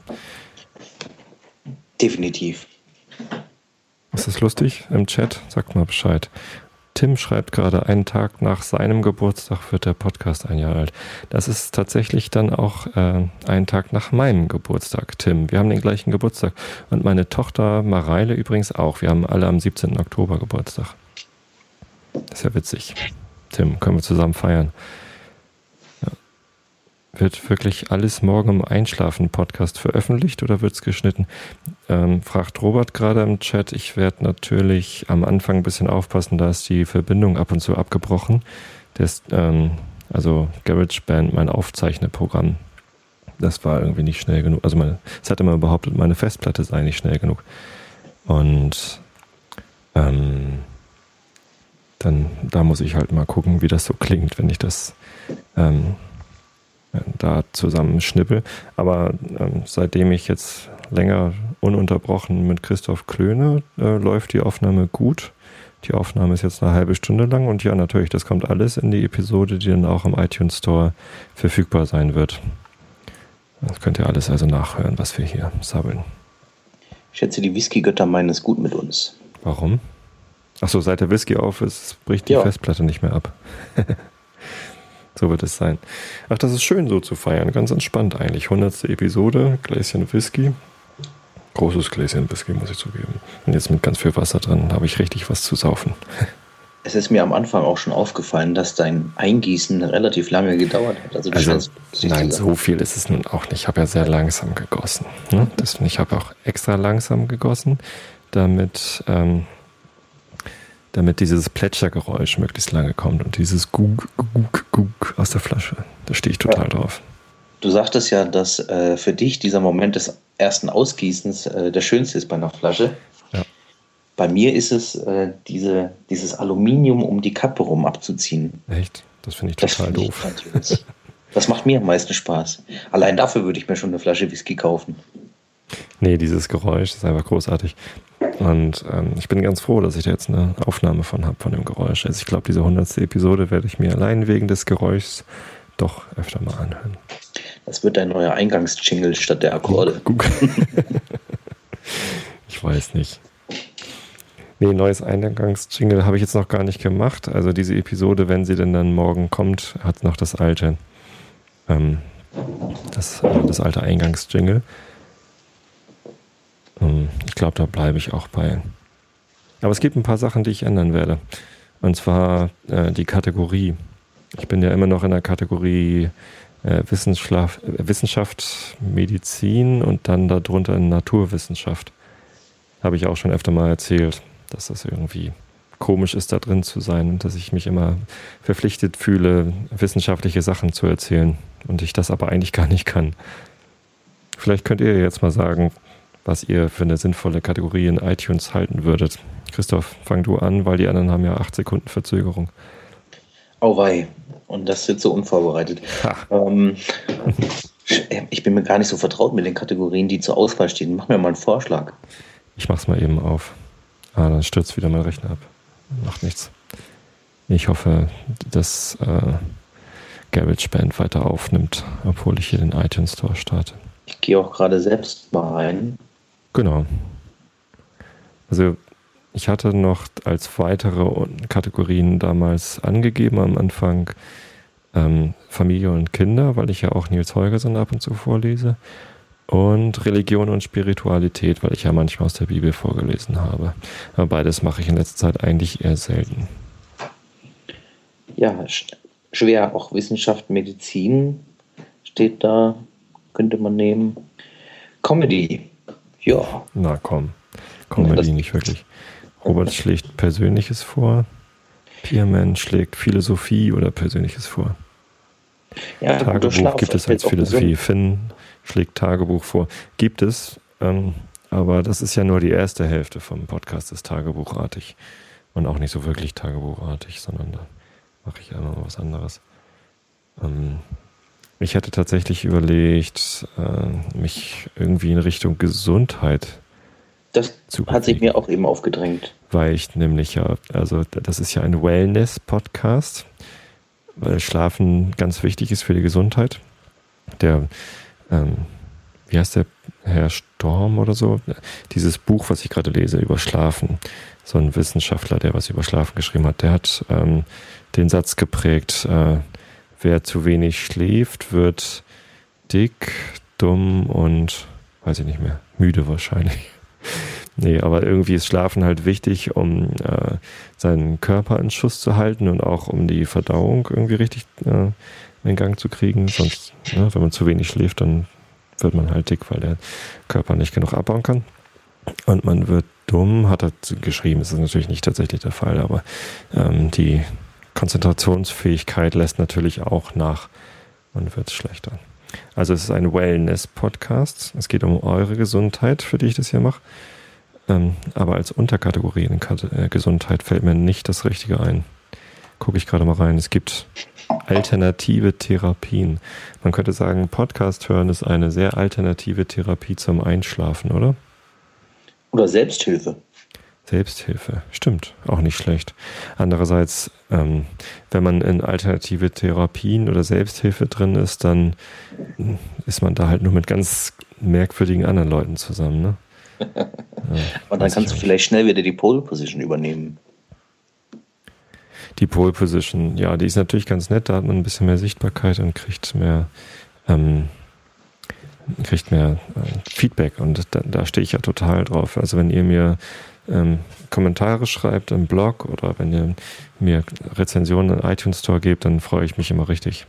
Definitiv. Ist das lustig im Chat? Sagt mal Bescheid. Tim schreibt gerade, einen Tag nach seinem Geburtstag wird der Podcast ein Jahr alt. Das ist tatsächlich dann auch äh, ein Tag nach meinem Geburtstag, Tim. Wir haben den gleichen Geburtstag. Und meine Tochter Mareile übrigens auch. Wir haben alle am 17. Oktober Geburtstag. Das ist ja witzig. Tim, können wir zusammen feiern. Wird wirklich alles morgen im Einschlafen-Podcast veröffentlicht oder wird es geschnitten? Ähm, fragt Robert gerade im Chat. Ich werde natürlich am Anfang ein bisschen aufpassen, da ist die Verbindung ab und zu abgebrochen. Das, ähm, also GarageBand, mein Aufzeichneprogramm, das war irgendwie nicht schnell genug. Also es hat immer behauptet, meine Festplatte sei nicht schnell genug. Und ähm, dann da muss ich halt mal gucken, wie das so klingt, wenn ich das ähm, da zusammen schnippel. Aber ähm, seitdem ich jetzt länger ununterbrochen mit Christoph Klöne äh, läuft die Aufnahme gut. Die Aufnahme ist jetzt eine halbe Stunde lang und ja, natürlich, das kommt alles in die Episode, die dann auch im iTunes Store verfügbar sein wird. Das könnt ihr alles also nachhören, was wir hier sabbeln. Ich schätze, die Whisky-Götter meinen es gut mit uns. Warum? Achso, seit der Whisky auf ist, bricht die Ja. Festplatte nicht mehr ab. so wird es sein. Ach, das ist schön so zu feiern. Ganz entspannt eigentlich. 100. Episode, Gläschen Whisky. Großes Gläschen Whisky, muss ich zugeben. Und jetzt mit ganz viel Wasser drin habe ich richtig was zu saufen. Es ist mir am Anfang auch schon aufgefallen, dass dein Eingießen relativ lange gedauert hat. Also, Also, nein, so viel ist es nun auch nicht. Ich habe ja sehr langsam gegossen. Ne? Das, ich habe auch extra langsam gegossen, damit, ähm, damit dieses Plätschergeräusch möglichst lange kommt und dieses Gug, Gug, Gug aus der Flasche. Da stehe ich total drauf. Du sagtest ja, dass äh, für dich dieser Moment des ersten Ausgießens äh, der schönste ist bei einer Flasche. Ja. Bei mir ist es, äh, diese, dieses Aluminium um die Kappe rum abzuziehen. Echt? Das finde ich Das total ich doof. grandios. Das macht mir am meisten Spaß. Allein dafür würde ich mir schon eine Flasche Whisky kaufen. Nee, dieses Geräusch ist einfach großartig. Und ähm, ich bin ganz froh, dass ich da jetzt eine Aufnahme von habe, von dem Geräusch. Also ich glaube, diese 100. Episode werde ich mir allein wegen des Geräuschs doch öfter mal anhören. Das wird dein neuer Eingangsjingle statt der Akkorde. Guck. ich weiß nicht. Nee, neues Eingangsjingle habe ich jetzt noch gar nicht gemacht. Also diese Episode, wenn sie denn dann morgen kommt, hat noch das alte, ähm, das, äh, das alte Eingangsjingle. Ähm, ich glaube, da bleibe ich auch bei. Aber es gibt ein paar Sachen, die ich ändern werde. Und zwar äh, die Kategorie. Ich bin ja immer noch in der Kategorie äh, Wissenschaft, äh, Wissenschaft, Medizin und dann darunter in Naturwissenschaft. Habe ich auch schon öfter mal erzählt, dass das irgendwie komisch ist, da drin zu sein und dass ich mich immer verpflichtet fühle, wissenschaftliche Sachen zu erzählen und ich das aber eigentlich gar nicht kann. Vielleicht könnt ihr jetzt mal sagen, was ihr für eine sinnvolle Kategorie in iTunes halten würdet. Christoph, fang du an, weil die anderen haben ja acht Sekunden Verzögerung. Auwei. Und das wird so unvorbereitet. Ähm, ich bin mir gar nicht so vertraut mit den Kategorien, die zur Auswahl stehen. Mach mir mal einen Vorschlag. Ich mach's mal eben auf. Ah, dann stürzt wieder mein Rechner ab. Macht nichts. Ich hoffe, dass äh, GarageBand weiter aufnimmt, obwohl ich hier den iTunes Store starte. Ich gehe auch gerade selbst mal rein. Genau. Also ich hatte noch als weitere Kategorien damals angegeben am Anfang ähm, Familie und Kinder, weil ich ja auch Nils Holgersson ab und zu vorlese. Und Religion und Spiritualität, weil ich ja manchmal aus der Bibel vorgelesen habe. Aber beides mache ich in letzter Zeit eigentlich eher selten. Ja, sch- schwer. Auch Wissenschaft, Medizin steht da. Könnte man nehmen. Comedy. Ja. Na komm, Comedy Das- nicht wirklich. Robert schlägt Persönliches vor. Pierman schlägt Philosophie oder Persönliches vor. ja Tagebuch gibt es als Philosophie. Finn schlägt Tagebuch vor. Gibt es, ähm, aber das ist ja nur die erste Hälfte vom Podcast, ist Tagebuchartig. Und auch nicht so wirklich Tagebuchartig, sondern da mache ich immer was anderes. Ähm, ich hätte tatsächlich überlegt, äh, mich irgendwie in Richtung Gesundheit Das hat sich mir auch eben aufgedrängt. weil ich nämlich ja, also das ist ja ein Wellness-Podcast, weil Schlafen ganz wichtig ist für die Gesundheit. Der, ähm, wie heißt der, Herr Storm oder so? Dieses Buch, was ich gerade lese über Schlafen, so ein Wissenschaftler, der was über Schlafen geschrieben hat, der hat ähm, den Satz geprägt, äh, wer zu wenig schläft, wird dick, dumm und, weiß ich nicht mehr, müde wahrscheinlich. Nee, aber irgendwie ist Schlafen halt wichtig, um äh, seinen Körper in Schuss zu halten und auch um die Verdauung irgendwie richtig äh, in Gang zu kriegen. Sonst, ne, wenn man zu wenig schläft, dann wird man halt dick, weil der Körper nicht genug abbauen kann. Und man wird dumm, hat er geschrieben, das ist natürlich nicht tatsächlich der Fall, aber ähm, die Konzentrationsfähigkeit lässt natürlich auch nach und wird schlechter. Also es ist ein Wellness-Podcast. Es geht um eure Gesundheit, für die ich das hier mache. Ähm, aber als Unterkategorie in äh, Gesundheit fällt mir nicht das Richtige ein. Gucke ich gerade mal rein. Es gibt alternative Therapien. Man könnte sagen, Podcast hören ist eine sehr alternative Therapie zum Einschlafen, oder? Oder Selbsthilfe. Selbsthilfe, stimmt, auch nicht schlecht. Andererseits, ähm, wenn man in alternative Therapien oder Selbsthilfe drin ist, dann ist man da halt nur mit ganz merkwürdigen anderen Leuten zusammen. Ne? Ja, Und dann kannst du vielleicht schnell wieder die Pole Position übernehmen. Die Pole Position, ja, die ist natürlich ganz nett, da hat man ein bisschen mehr Sichtbarkeit und kriegt mehr, ähm, kriegt mehr äh, Feedback und da, da stehe ich ja total drauf. Also wenn ihr mir ähm, Kommentare schreibt im Blog oder wenn ihr mir Rezensionen im iTunes Store gebt, dann freue ich mich immer richtig.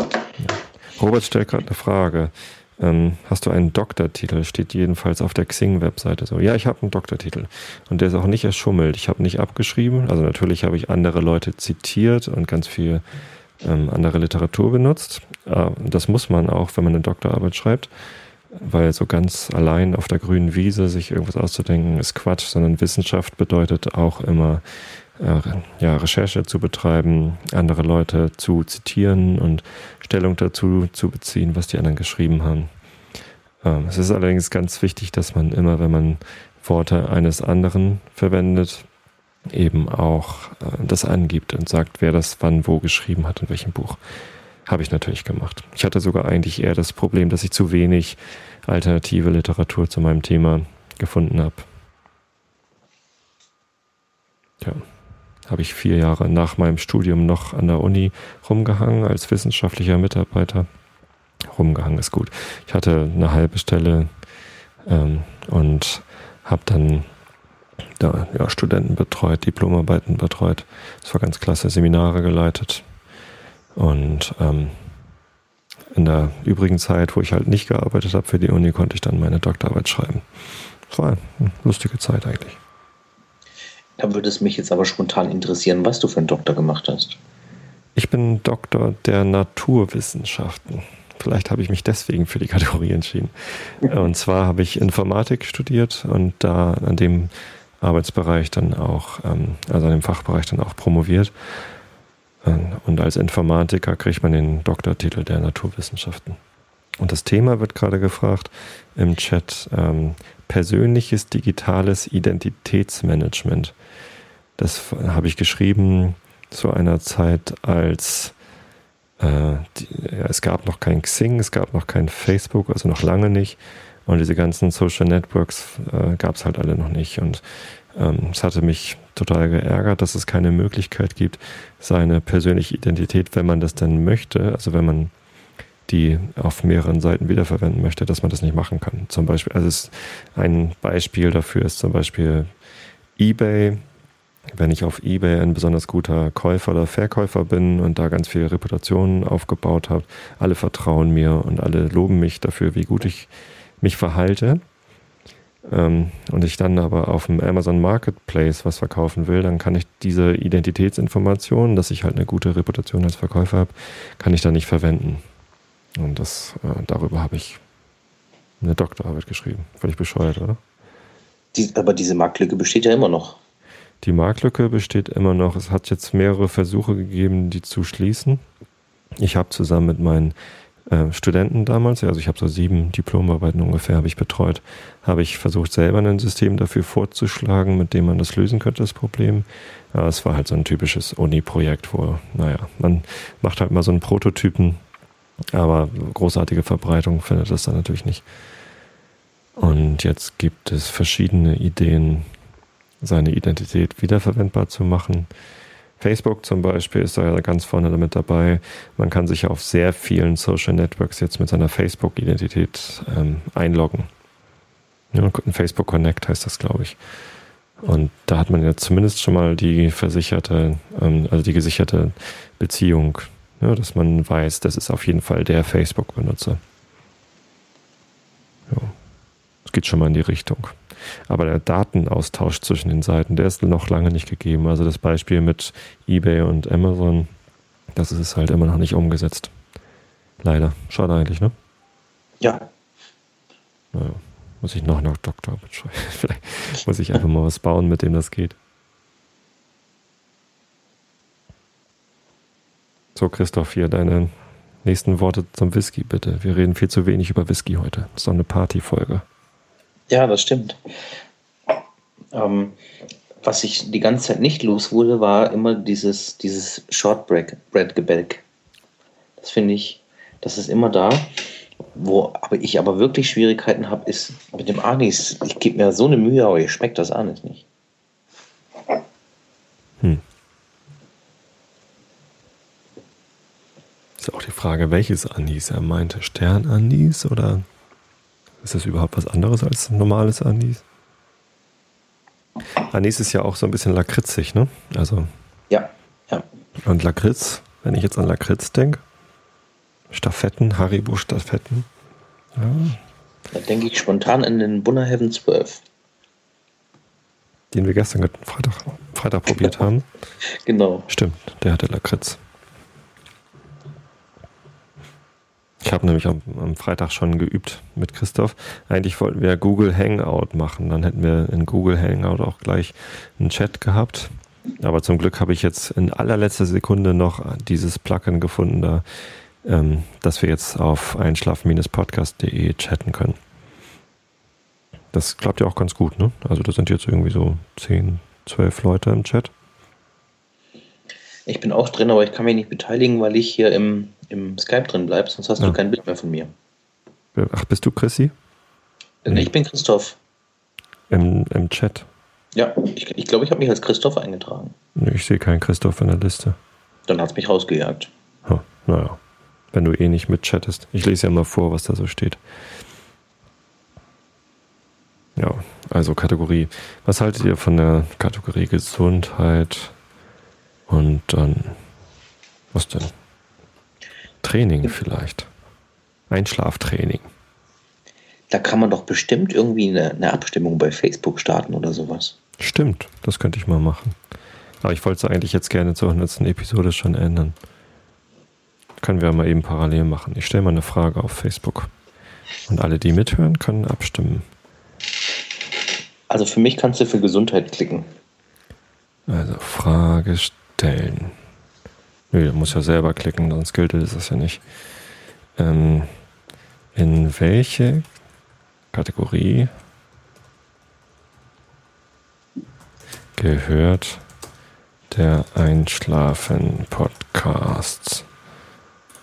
Ja. Robert stellt gerade eine Frage. Ähm, hast du einen Doktortitel? Steht jedenfalls auf der Xing-Webseite so. Ja, ich habe einen Doktortitel. Und der ist auch nicht erschummelt. Ich habe nicht abgeschrieben. Also natürlich habe ich andere Leute zitiert und ganz viel ähm, andere Literatur benutzt. Äh, das muss man auch, wenn man eine Doktorarbeit schreibt, weil so ganz allein auf der grünen Wiese sich irgendwas auszudenken, ist Quatsch, sondern Wissenschaft bedeutet auch immer äh, ja, Recherche zu betreiben, andere Leute zu zitieren und Stellung dazu zu beziehen, was die anderen geschrieben haben. Ähm, es ist allerdings ganz wichtig, dass man immer, wenn man Worte eines anderen verwendet, eben auch äh, das angibt und sagt, wer das wann wo geschrieben hat, in welchem Buch. Habe ich natürlich gemacht. Ich hatte sogar eigentlich eher das Problem, dass ich zu wenig alternative Literatur zu meinem Thema gefunden habe. Ja, habe ich vier Jahre nach meinem Studium noch an der Uni rumgehangen als wissenschaftlicher Mitarbeiter. Rumgehangen ist gut. Ich hatte eine halbe Stelle ähm, und habe dann da ja, Studenten betreut, Diplomarbeiten betreut. Das war ganz klasse, Seminare geleitet. Und ähm, in der übrigen Zeit, wo ich halt nicht gearbeitet habe für die Uni, konnte ich dann meine Doktorarbeit schreiben. Das war eine lustige Zeit eigentlich. Da würde es mich jetzt aber spontan interessieren, was du für einen Doktor gemacht hast. Ich bin Doktor der Naturwissenschaften. Vielleicht habe ich mich deswegen für die Kategorie entschieden. Und zwar habe ich Informatik studiert und da an dem Arbeitsbereich dann auch, ähm, also an dem Fachbereich dann auch promoviert. Ähm, und als Informatiker kriegt man den Doktortitel der Naturwissenschaften. Und das Thema wird gerade gefragt im Chat, ähm, persönliches digitales Identitätsmanagement. Das habe ich geschrieben zu einer Zeit, als äh, die, ja, es gab noch kein Xing, es gab noch kein Facebook, also noch lange nicht. Und diese ganzen Social Networks äh, gab es halt alle noch nicht. Und ähm, es hatte mich total geärgert, dass es keine Möglichkeit gibt, seine persönliche Identität, wenn man das denn möchte, also wenn man die auf mehreren Seiten wiederverwenden möchte, dass man das nicht machen kann. Zum Beispiel, also ein Beispiel dafür ist zum Beispiel eBay. Wenn ich auf eBay ein besonders guter Käufer oder Verkäufer bin und da ganz viel Reputation aufgebaut habe, alle vertrauen mir und alle loben mich dafür, wie gut ich mich verhalte, ähm, und ich dann aber auf dem Amazon Marketplace was verkaufen will, dann kann ich diese Identitätsinformation, dass ich halt eine gute Reputation als Verkäufer habe, kann ich da nicht verwenden. Und das, äh, darüber habe ich eine Doktorarbeit geschrieben. Völlig bescheuert, oder? Die, aber diese Marktlücke besteht ja immer noch. Die Marktlücke besteht immer noch. Es hat jetzt mehrere Versuche gegeben, die zu schließen. Ich habe zusammen mit meinen äh, Studenten damals, also ich habe so sieben Diplomarbeiten ungefähr, habe ich betreut, habe ich versucht, selber ein System dafür vorzuschlagen, mit dem man das lösen könnte, das Problem. Ja, es war halt so ein typisches Uni-Projekt, wo, naja, man macht halt mal so einen Prototypen aber großartige Verbreitung findet das dann natürlich nicht. Und jetzt gibt es verschiedene Ideen, seine Identität wiederverwendbar zu machen. Facebook zum Beispiel ist da ja ganz vorne damit dabei. Man kann sich auf sehr vielen Social Networks jetzt mit seiner Facebook-Identität ähm, einloggen. Ja, Facebook Connect heißt das, glaube ich. Und da hat man ja zumindest schon mal die versicherte, ähm, also die gesicherte Beziehung ja, dass man weiß, das ist auf jeden Fall der Facebook-Benutzer. Ja, es geht schon mal in die Richtung. Aber der Datenaustausch zwischen den Seiten, der ist noch lange nicht gegeben. Also das Beispiel mit eBay und Amazon, das ist halt immer noch nicht umgesetzt. Leider. Schade eigentlich, ne? Ja. Naja, muss ich noch nach Doktor. Vielleicht muss ich einfach mal was bauen, mit dem das geht. So, Christoph, hier deine nächsten Worte zum Whisky, bitte. Wir reden viel zu wenig über Whisky heute. Das ist doch eine Partyfolge. Ja, das stimmt. Ähm, was ich die ganze Zeit nicht los wurde, war immer dieses, dieses Shortbread-Gebälk. Das finde ich, das ist immer da. Wo aber ich aber wirklich Schwierigkeiten habe, ist mit dem Anis. Ich gebe mir so eine Mühe, aber ich schmeckt das Anis nicht. Hm. Ist auch die Frage, welches Anis er meinte. Sternanis oder ist das überhaupt was anderes als normales Anis? Anis ist ja auch so ein bisschen lakritzig, ne? Also. Ja, ja. Und Lakritz, wenn ich jetzt an Lakritz denke, Staffetten, Haribo-Staffetten. Ja. Da denke ich spontan an den Bunner Heaven 12. Den wir gestern Freitag, Freitag probiert haben. Genau. Stimmt, der hatte Lakritz. Ich habe nämlich am, am, Freitag schon geübt mit Christoph. Eigentlich wollten wir Google Hangout machen. Dann hätten wir in Google Hangout auch gleich einen Chat gehabt. Aber zum Glück habe ich jetzt in allerletzter Sekunde noch dieses Plugin gefunden, da, ähm, dass wir jetzt auf einschlafen-podcast.de chatten können. Das klappt ja auch ganz gut, ne? Also da sind jetzt irgendwie so 10, 12 Leute im Chat. Ich bin auch drin, aber ich kann mich nicht beteiligen, weil ich hier im, im Skype drin bleibe, sonst hast ja. du kein Bild mehr von mir. Ach, bist du Chrissy? Nee. Ich bin Christoph. Im, im Chat. Ja, ich glaube, ich, glaub, ich habe mich als Christoph eingetragen. Nee, ich sehe keinen Christoph in der Liste. Dann hat es mich rausgejagt. Oh, naja, wenn du eh nicht mitchattest. Ich lese ja mal vor, was da so steht. Ja, also Kategorie. Was haltet ihr von der Kategorie Gesundheit? Und dann, was denn? Training vielleicht. Einschlaftraining. Da kann man doch bestimmt irgendwie eine, eine, Abstimmung bei Facebook starten oder sowas. Stimmt, das könnte ich mal machen. Aber ich wollte es eigentlich jetzt gerne zur 100. Episode schon ändern. Können wir mal eben parallel machen. Ich stelle mal eine Frage auf Facebook. Und alle, die mithören, können abstimmen. Also für mich kannst du für Gesundheit klicken. Also Frage stellen. Nö, du musst ja selber klicken, sonst gilt das ja nicht. Ähm, in welche Kategorie gehört der Einschlafen-Podcast?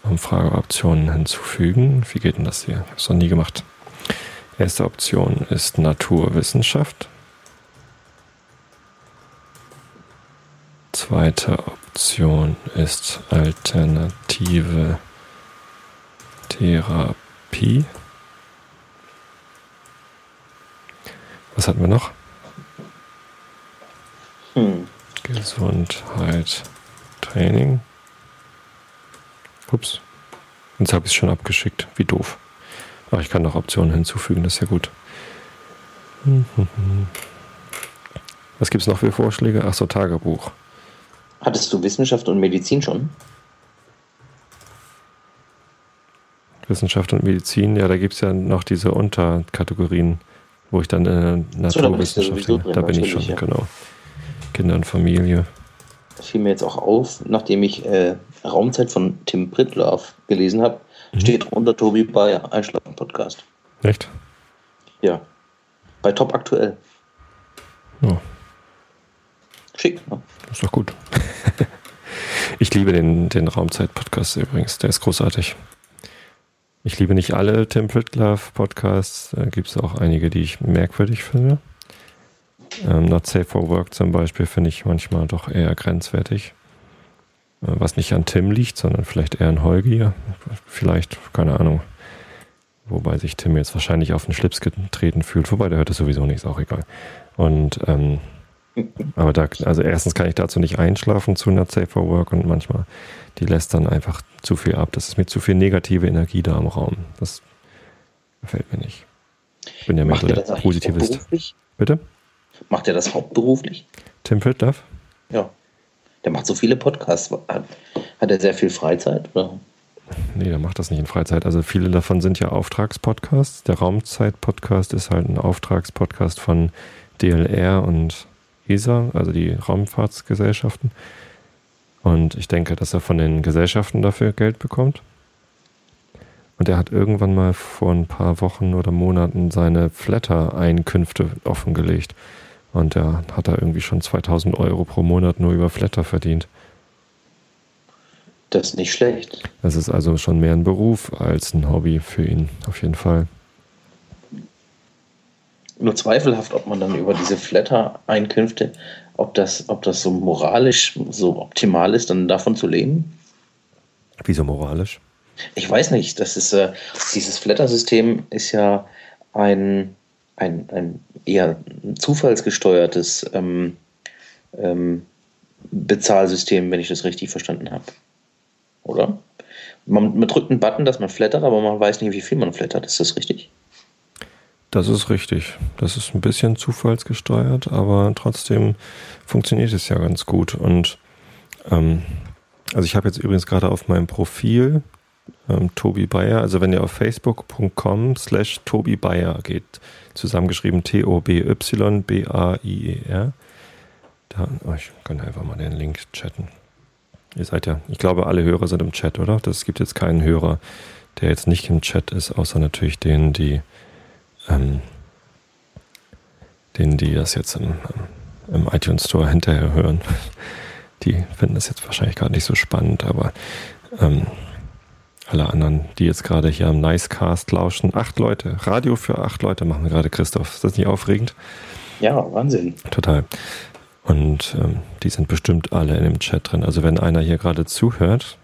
Umfrageoptionen hinzufügen. Wie geht denn das hier? Ich habe es noch nie gemacht. Erste Option ist Naturwissenschaft. Zweite Option ist alternative Therapie. Was hatten wir noch? Hm. Gesundheit, Training. Ups. Jetzt habe ich es schon abgeschickt. Wie doof. Ach, ich kann noch Optionen hinzufügen, das ist ja gut. Was gibt es noch für Vorschläge? Ach so, Tagebuch. Hattest du Wissenschaft und Medizin schon? Wissenschaft und Medizin, ja, da gibt es ja noch diese Unterkategorien, wo ich dann in der Naturwissenschaft, so, da, da bin ich schon, ja. genau. Kinder und Familie. Das fiel mir jetzt auch auf, nachdem ich äh, Raumzeit von Tim Pritloff gelesen habe, Mhm. Steht unter Tobi bei Einschlafen Podcast. Echt? Ja. Bei Top aktuell. Oh. Schick, ne? Das ist doch gut. ich liebe den, den Raumzeit-Podcast übrigens. Der ist großartig. Ich liebe nicht alle Tim Pritlove Podcasts. Da gibt es auch einige, die ich merkwürdig finde. Ähm, Not Safe for Work zum Beispiel finde ich manchmal doch eher grenzwertig. Äh, was nicht an Tim liegt, sondern vielleicht eher an Holgi. Vielleicht, keine Ahnung. Wobei sich Tim jetzt wahrscheinlich auf den Schlips getreten fühlt. Wobei, der hört es sowieso nicht, ist auch egal. Und, ähm, aber da, also erstens kann ich dazu nicht einschlafen zu Not Safe for Work und manchmal, die lässt dann einfach zu viel ab. Das ist mir zu viel negative Energie da im Raum. Das gefällt mir nicht. Ich bin ja mehr so der Positivist. Bitte? Macht er das hauptberuflich? Tim Pritloff? Ja. Der macht so viele Podcasts. Hat, hat er sehr viel Freizeit? Oder? Nee, der macht das nicht in Freizeit. Also viele davon sind ja Auftragspodcasts. Der Raumzeit-Podcast ist halt ein Auftragspodcast von DLR und ESA, also die Raumfahrtsgesellschaften. Und ich denke, dass er von den Gesellschaften dafür Geld bekommt. Und er hat irgendwann mal vor ein paar Wochen oder Monaten seine Flatter-Einkünfte offengelegt. Und der hat da irgendwie schon 2000 Euro pro Monat nur über Flatter verdient. Das ist nicht schlecht. Das ist also schon mehr ein Beruf als ein Hobby für ihn, auf jeden Fall. Nur zweifelhaft, ob man dann über diese Flatter-Einkünfte, ob das, ob das so moralisch so optimal ist, dann davon zu leben. Wieso moralisch? Ich weiß nicht. Das ist äh, dieses Flatter-System ist ja ein ein, ein eher zufallsgesteuertes ähm, ähm, Bezahlsystem, wenn ich das richtig verstanden habe. Oder? Man, man, drückt einen Button, dass man flattert, aber man weiß nicht, wie viel man flattert. Ist das richtig? Das ist richtig. Das ist ein bisschen zufallsgesteuert, aber trotzdem funktioniert es ja ganz gut. Und ähm, also ich habe jetzt übrigens gerade auf meinem Profil ähm, Tobi Bayer. Also wenn ihr auf facebook.com slash Tobi Bayer geht, zusammengeschrieben T-O-B-Y-B-A-I-E-R. Da, oh, ich kann einfach mal den Link chatten. Ihr seid ja, ich glaube, alle Hörer sind im Chat, oder? Es gibt jetzt keinen Hörer, der jetzt nicht im Chat ist, außer natürlich denen, die, ähm, denen, die das jetzt im, im iTunes Store hinterher hören. Die finden das jetzt wahrscheinlich gerade nicht so spannend, aber ähm, alle anderen, die jetzt gerade hier am Nicecast lauschen, acht Leute, Radio für acht Leute machen wir gerade, Christoph. Ist das nicht aufregend? Ja, Wahnsinn. Total. Und ähm, die sind bestimmt alle in dem Chat drin. Also wenn einer hier gerade zuhört,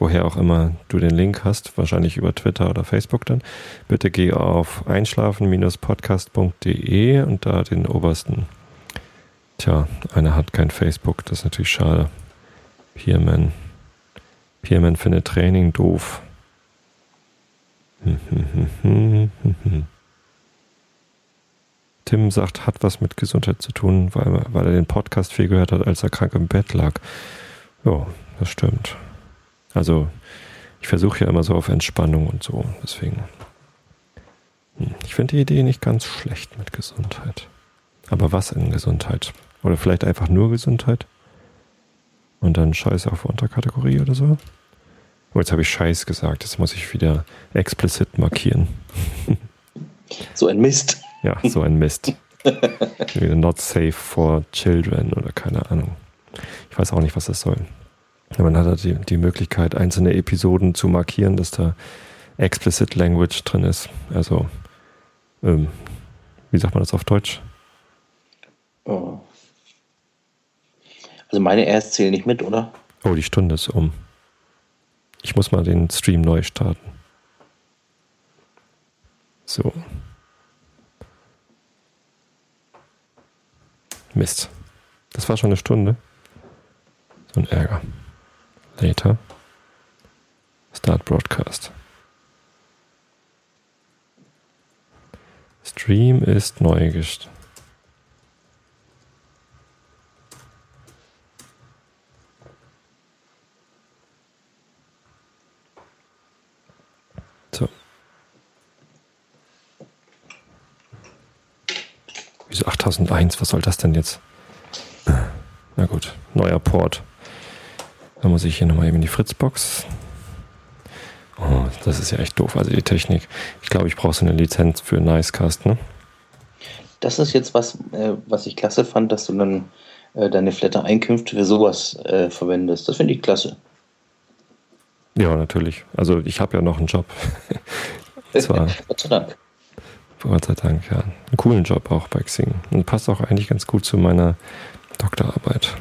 woher auch immer du den Link hast, wahrscheinlich über Twitter oder Facebook dann, bitte geh auf einschlafen-podcast.de und da den obersten. Tja, einer hat kein Facebook, das ist natürlich schade. Peerman. Peerman findet Training doof. Tim sagt, hat was mit Gesundheit zu tun, weil, weil er den Podcast viel gehört hat, als er krank im Bett lag. Ja, das stimmt. Also, ich versuche ja immer so auf Entspannung und so. Deswegen. Hm, ich finde die Idee nicht ganz schlecht mit Gesundheit. Aber was in Gesundheit? Oder vielleicht einfach nur Gesundheit? Und dann Scheiß auf Unterkategorie oder so? Oh, jetzt habe ich Scheiß gesagt. Jetzt muss ich wieder explizit markieren. So ein Mist. Ja, so ein Mist. Not safe for children oder keine Ahnung. Ich weiß auch nicht, was das soll. Man hat halt die, die Möglichkeit, einzelne Episoden zu markieren, dass da explicit Language drin ist. Also, ähm, wie sagt man das auf Deutsch? Oh. Also meine Rs zählen nicht mit, oder? Oh, die Stunde ist um. Ich muss mal den Stream neu starten. So. Mist. Das war schon eine Stunde. So ein Ärger. Later. Start Broadcast. Stream ist neu gestartet. So. Wieso 8001? Was soll das denn jetzt? Na gut, neuer Port. Da muss ich hier nochmal eben in die Fritzbox. Oh, das ist ja echt doof. Also die Technik. Ich glaube, ich brauche so eine Lizenz für Nicecast, ne? Das ist jetzt was, äh, was ich klasse fand, dass du dann äh, deine Flatter-Einkünfte für sowas äh, verwendest. Das finde ich klasse. Ja, natürlich. Also ich habe ja noch einen Job. Zwar, Gott sei Dank. Gott sei Dank, ja. Einen coolen Job auch bei Xing. Und passt auch eigentlich ganz gut zu meiner Doktorarbeit.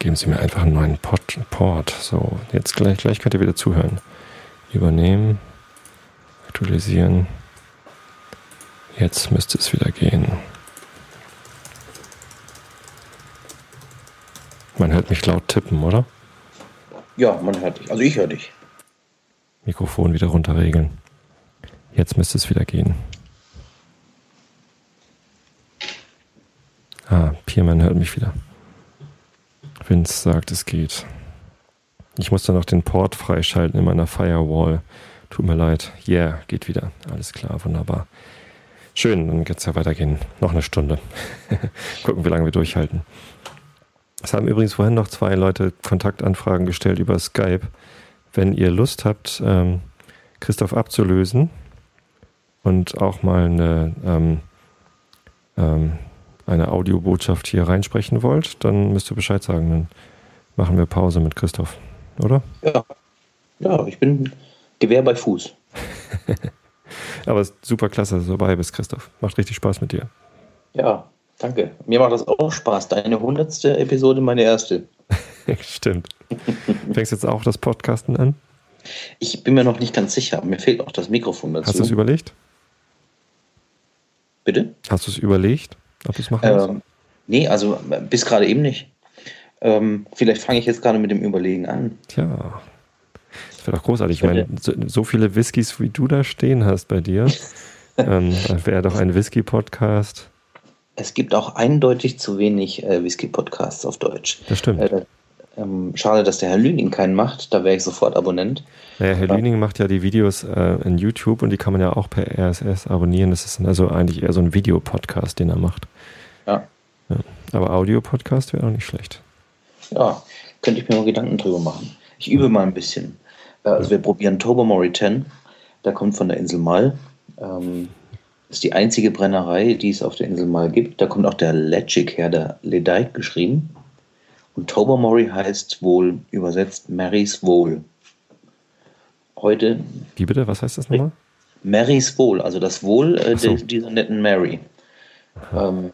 Geben Sie mir einfach einen neuen Port. Port. So, jetzt gleich, gleich könnt ihr wieder zuhören. Übernehmen, aktualisieren. Jetzt müsste es wieder gehen. Man hört mich laut tippen, oder? Ja, man hört dich. Also ich höre dich. Mikrofon wieder runterregeln. Jetzt müsste es wieder gehen. Ah, Pierman hört mich wieder. Vince sagt, es geht. Ich muss dann noch den Port freischalten in meiner Firewall. Tut mir leid. Yeah, geht wieder. Alles klar, wunderbar. Schön, dann geht's ja weitergehen. Noch eine Stunde. Gucken, wie lange wir durchhalten. Es haben übrigens vorhin noch zwei Leute Kontaktanfragen gestellt über Skype. Wenn ihr Lust habt, ähm, Christoph abzulösen und auch mal eine, ähm, ähm, eine Audiobotschaft hier reinsprechen wollt, dann müsst ihr Bescheid sagen. Dann machen wir Pause mit Christoph, oder? Ja. Ja, ich bin Gewehr bei Fuß. Aber es ist super klasse, dass du dabei bist, Christoph. Macht richtig Spaß mit dir. Ja, danke. Mir macht das auch Spaß. Deine hundertste Episode, meine erste. Stimmt. Fängst jetzt auch das Podcasten an? Ich bin mir noch nicht ganz sicher. Mir fehlt auch das Mikrofon dazu. Hast du es überlegt? Bitte? Hast du es überlegt, ob du es machen willst? Ähm, nee, also bis gerade eben nicht. Ähm, vielleicht fange ich jetzt gerade mit dem Überlegen an. Tja, das wäre doch großartig. Ich meine, so, so viele Whiskys, wie du da stehen hast bei dir, ähm, wäre doch ein Whisky-Podcast. Es gibt auch eindeutig zu wenig äh, Whisky-Podcasts auf Deutsch. Das stimmt. Äh, Ähm, schade, dass der Herr Lüning keinen macht, da wäre ich sofort Abonnent. Naja, Herr Lüning macht ja die Videos äh, in YouTube und die kann man ja auch per RSS abonnieren. Das ist also eigentlich eher so ein Videopodcast, den er macht. Ja. ja. Aber Audio-Podcast wäre auch nicht schlecht. Ja, könnte ich mir mal Gedanken drüber machen. Ich übe mal ein bisschen. Äh, also wir probieren Tobermory 10. Der kommt von der Insel Mal. Ähm, ist die einzige Brennerei, die es auf der Insel Mal gibt. Da kommt auch der Letschik her, der Ledeik geschrieben. Und Tobermory heißt wohl übersetzt Marys Wohl. Heute. Wie bitte? Was heißt das nochmal? Marys Wohl, also das Wohl äh, so. dieser netten Mary. Ähm,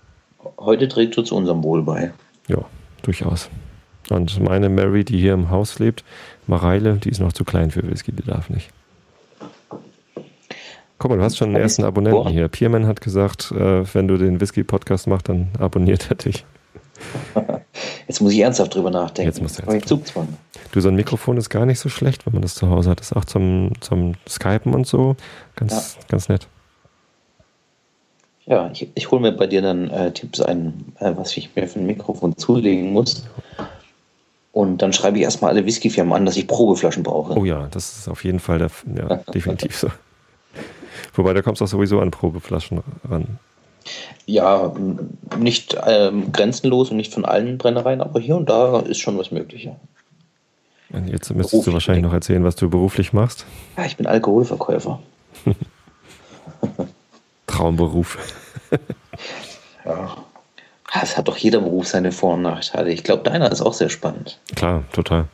heute trägt es zu unserem Wohl bei. Ja, durchaus. Und meine Mary, die hier im Haus lebt, Mareile, die ist noch zu klein für Whisky, die darf nicht. Guck mal, du hast schon einen ersten Abonnenten hier. Pierman hat gesagt, äh, wenn du den Whisky-Podcast machst, dann abonniert er dich. Jetzt muss ich ernsthaft drüber nachdenken. Jetzt musst du ernsthaft. Du, so ein Mikrofon ist gar nicht so schlecht, wenn man das zu Hause hat. Das ist auch zum, zum Skypen und so ganz, ja. ganz nett. Ja, ich, ich hole mir bei dir dann äh, Tipps ein, äh, was ich mir für ein Mikrofon zulegen muss. Und dann schreibe ich erstmal alle Whiskyfirmen an, dass ich Probeflaschen brauche. Oh ja, das ist auf jeden Fall der, ja, definitiv so. Wobei, da kommst du auch sowieso an Probeflaschen ran. Ja, nicht ähm, grenzenlos und nicht von allen Brennereien, aber hier und da ist schon was möglich. Ja. Jetzt müsstest beruflich du wahrscheinlich noch erzählen, was du beruflich machst. Ja, ich bin Alkoholverkäufer. Traumberuf. ja. Es hat doch jeder Beruf seine Vor- und Nachteile. Ich glaube, deiner ist auch sehr spannend. Klar, total.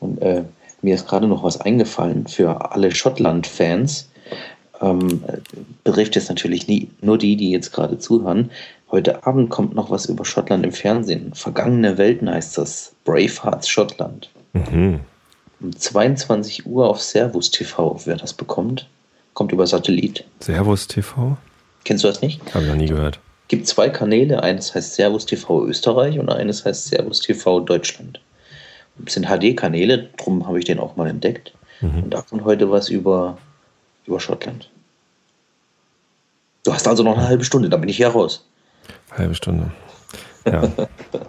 Und äh, mir ist gerade noch was eingefallen für alle Schottland-Fans. Ähm, betrifft jetzt natürlich nie, nur die, die jetzt gerade zuhören. Heute Abend kommt noch was über Schottland im Fernsehen. Vergangene Welten heißt das. Bravehearts Schottland. Mhm. Um 22 Uhr auf Servus TV, wer das bekommt. Kommt über Satellit. Servus TV? Kennst du das nicht? Habe ich noch nie gehört. Gibt zwei Kanäle. Eines heißt Servus TV Österreich und eines heißt Servus TV Deutschland. Das sind HD-Kanäle, darum habe ich den auch mal entdeckt. Mhm. Und da kommt heute was über, über Schottland. Du hast also noch eine halbe Stunde, da bin ich ja raus. Halbe Stunde. Ja.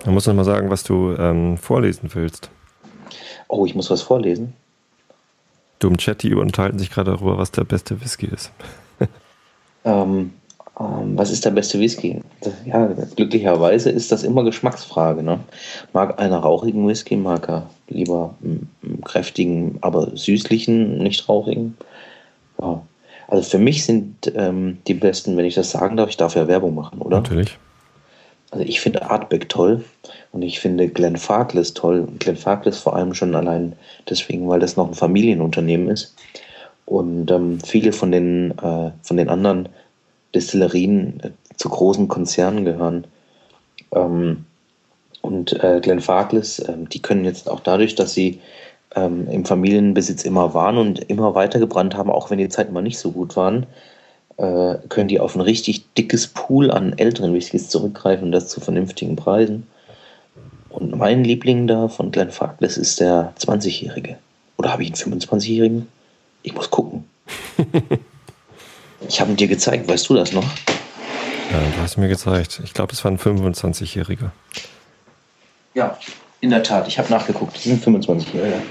Dann musst du noch mal sagen, was du ähm, vorlesen willst. Oh, ich muss was vorlesen. Du im Chat, die unterhalten sich gerade darüber, was der beste Whisky ist. ähm, ähm, was ist der beste Whisky? Das, ja, glücklicherweise ist das immer Geschmacksfrage. Ne? Mag einer rauchigen Whisky, mag er lieber einen kräftigen, aber süßlichen, nicht rauchigen. Ja. Also für mich sind ähm, die besten, wenn ich das sagen darf, ich darf ja Werbung machen, oder? Natürlich. Also ich finde Artbeck toll und ich finde Glenn Farkless toll. Glenn Farkless vor allem schon allein deswegen, weil das noch ein Familienunternehmen ist. Und ähm, viele von den, äh, von den anderen Destillerien äh, zu großen Konzernen gehören. Ähm, und äh, Glenn Farkless, äh, die können jetzt auch dadurch, dass sie ähm, im Familienbesitz immer waren und immer weitergebrannt haben, auch wenn die Zeiten mal nicht so gut waren, äh, können die auf ein richtig dickes Pool an älteren Whiskys zurückgreifen und das zu vernünftigen Preisen. Und mein Liebling da von Glenn Farkless ist der 20-Jährige. Oder habe ich einen 25-Jährigen? Ich muss gucken. Ich habe ihn dir gezeigt, weißt du das noch? Ja, du hast mir gezeigt. Ich glaube, es war ein 25-Jähriger. Ja, in der Tat. Ich habe nachgeguckt. Das sind 25-Jähriger.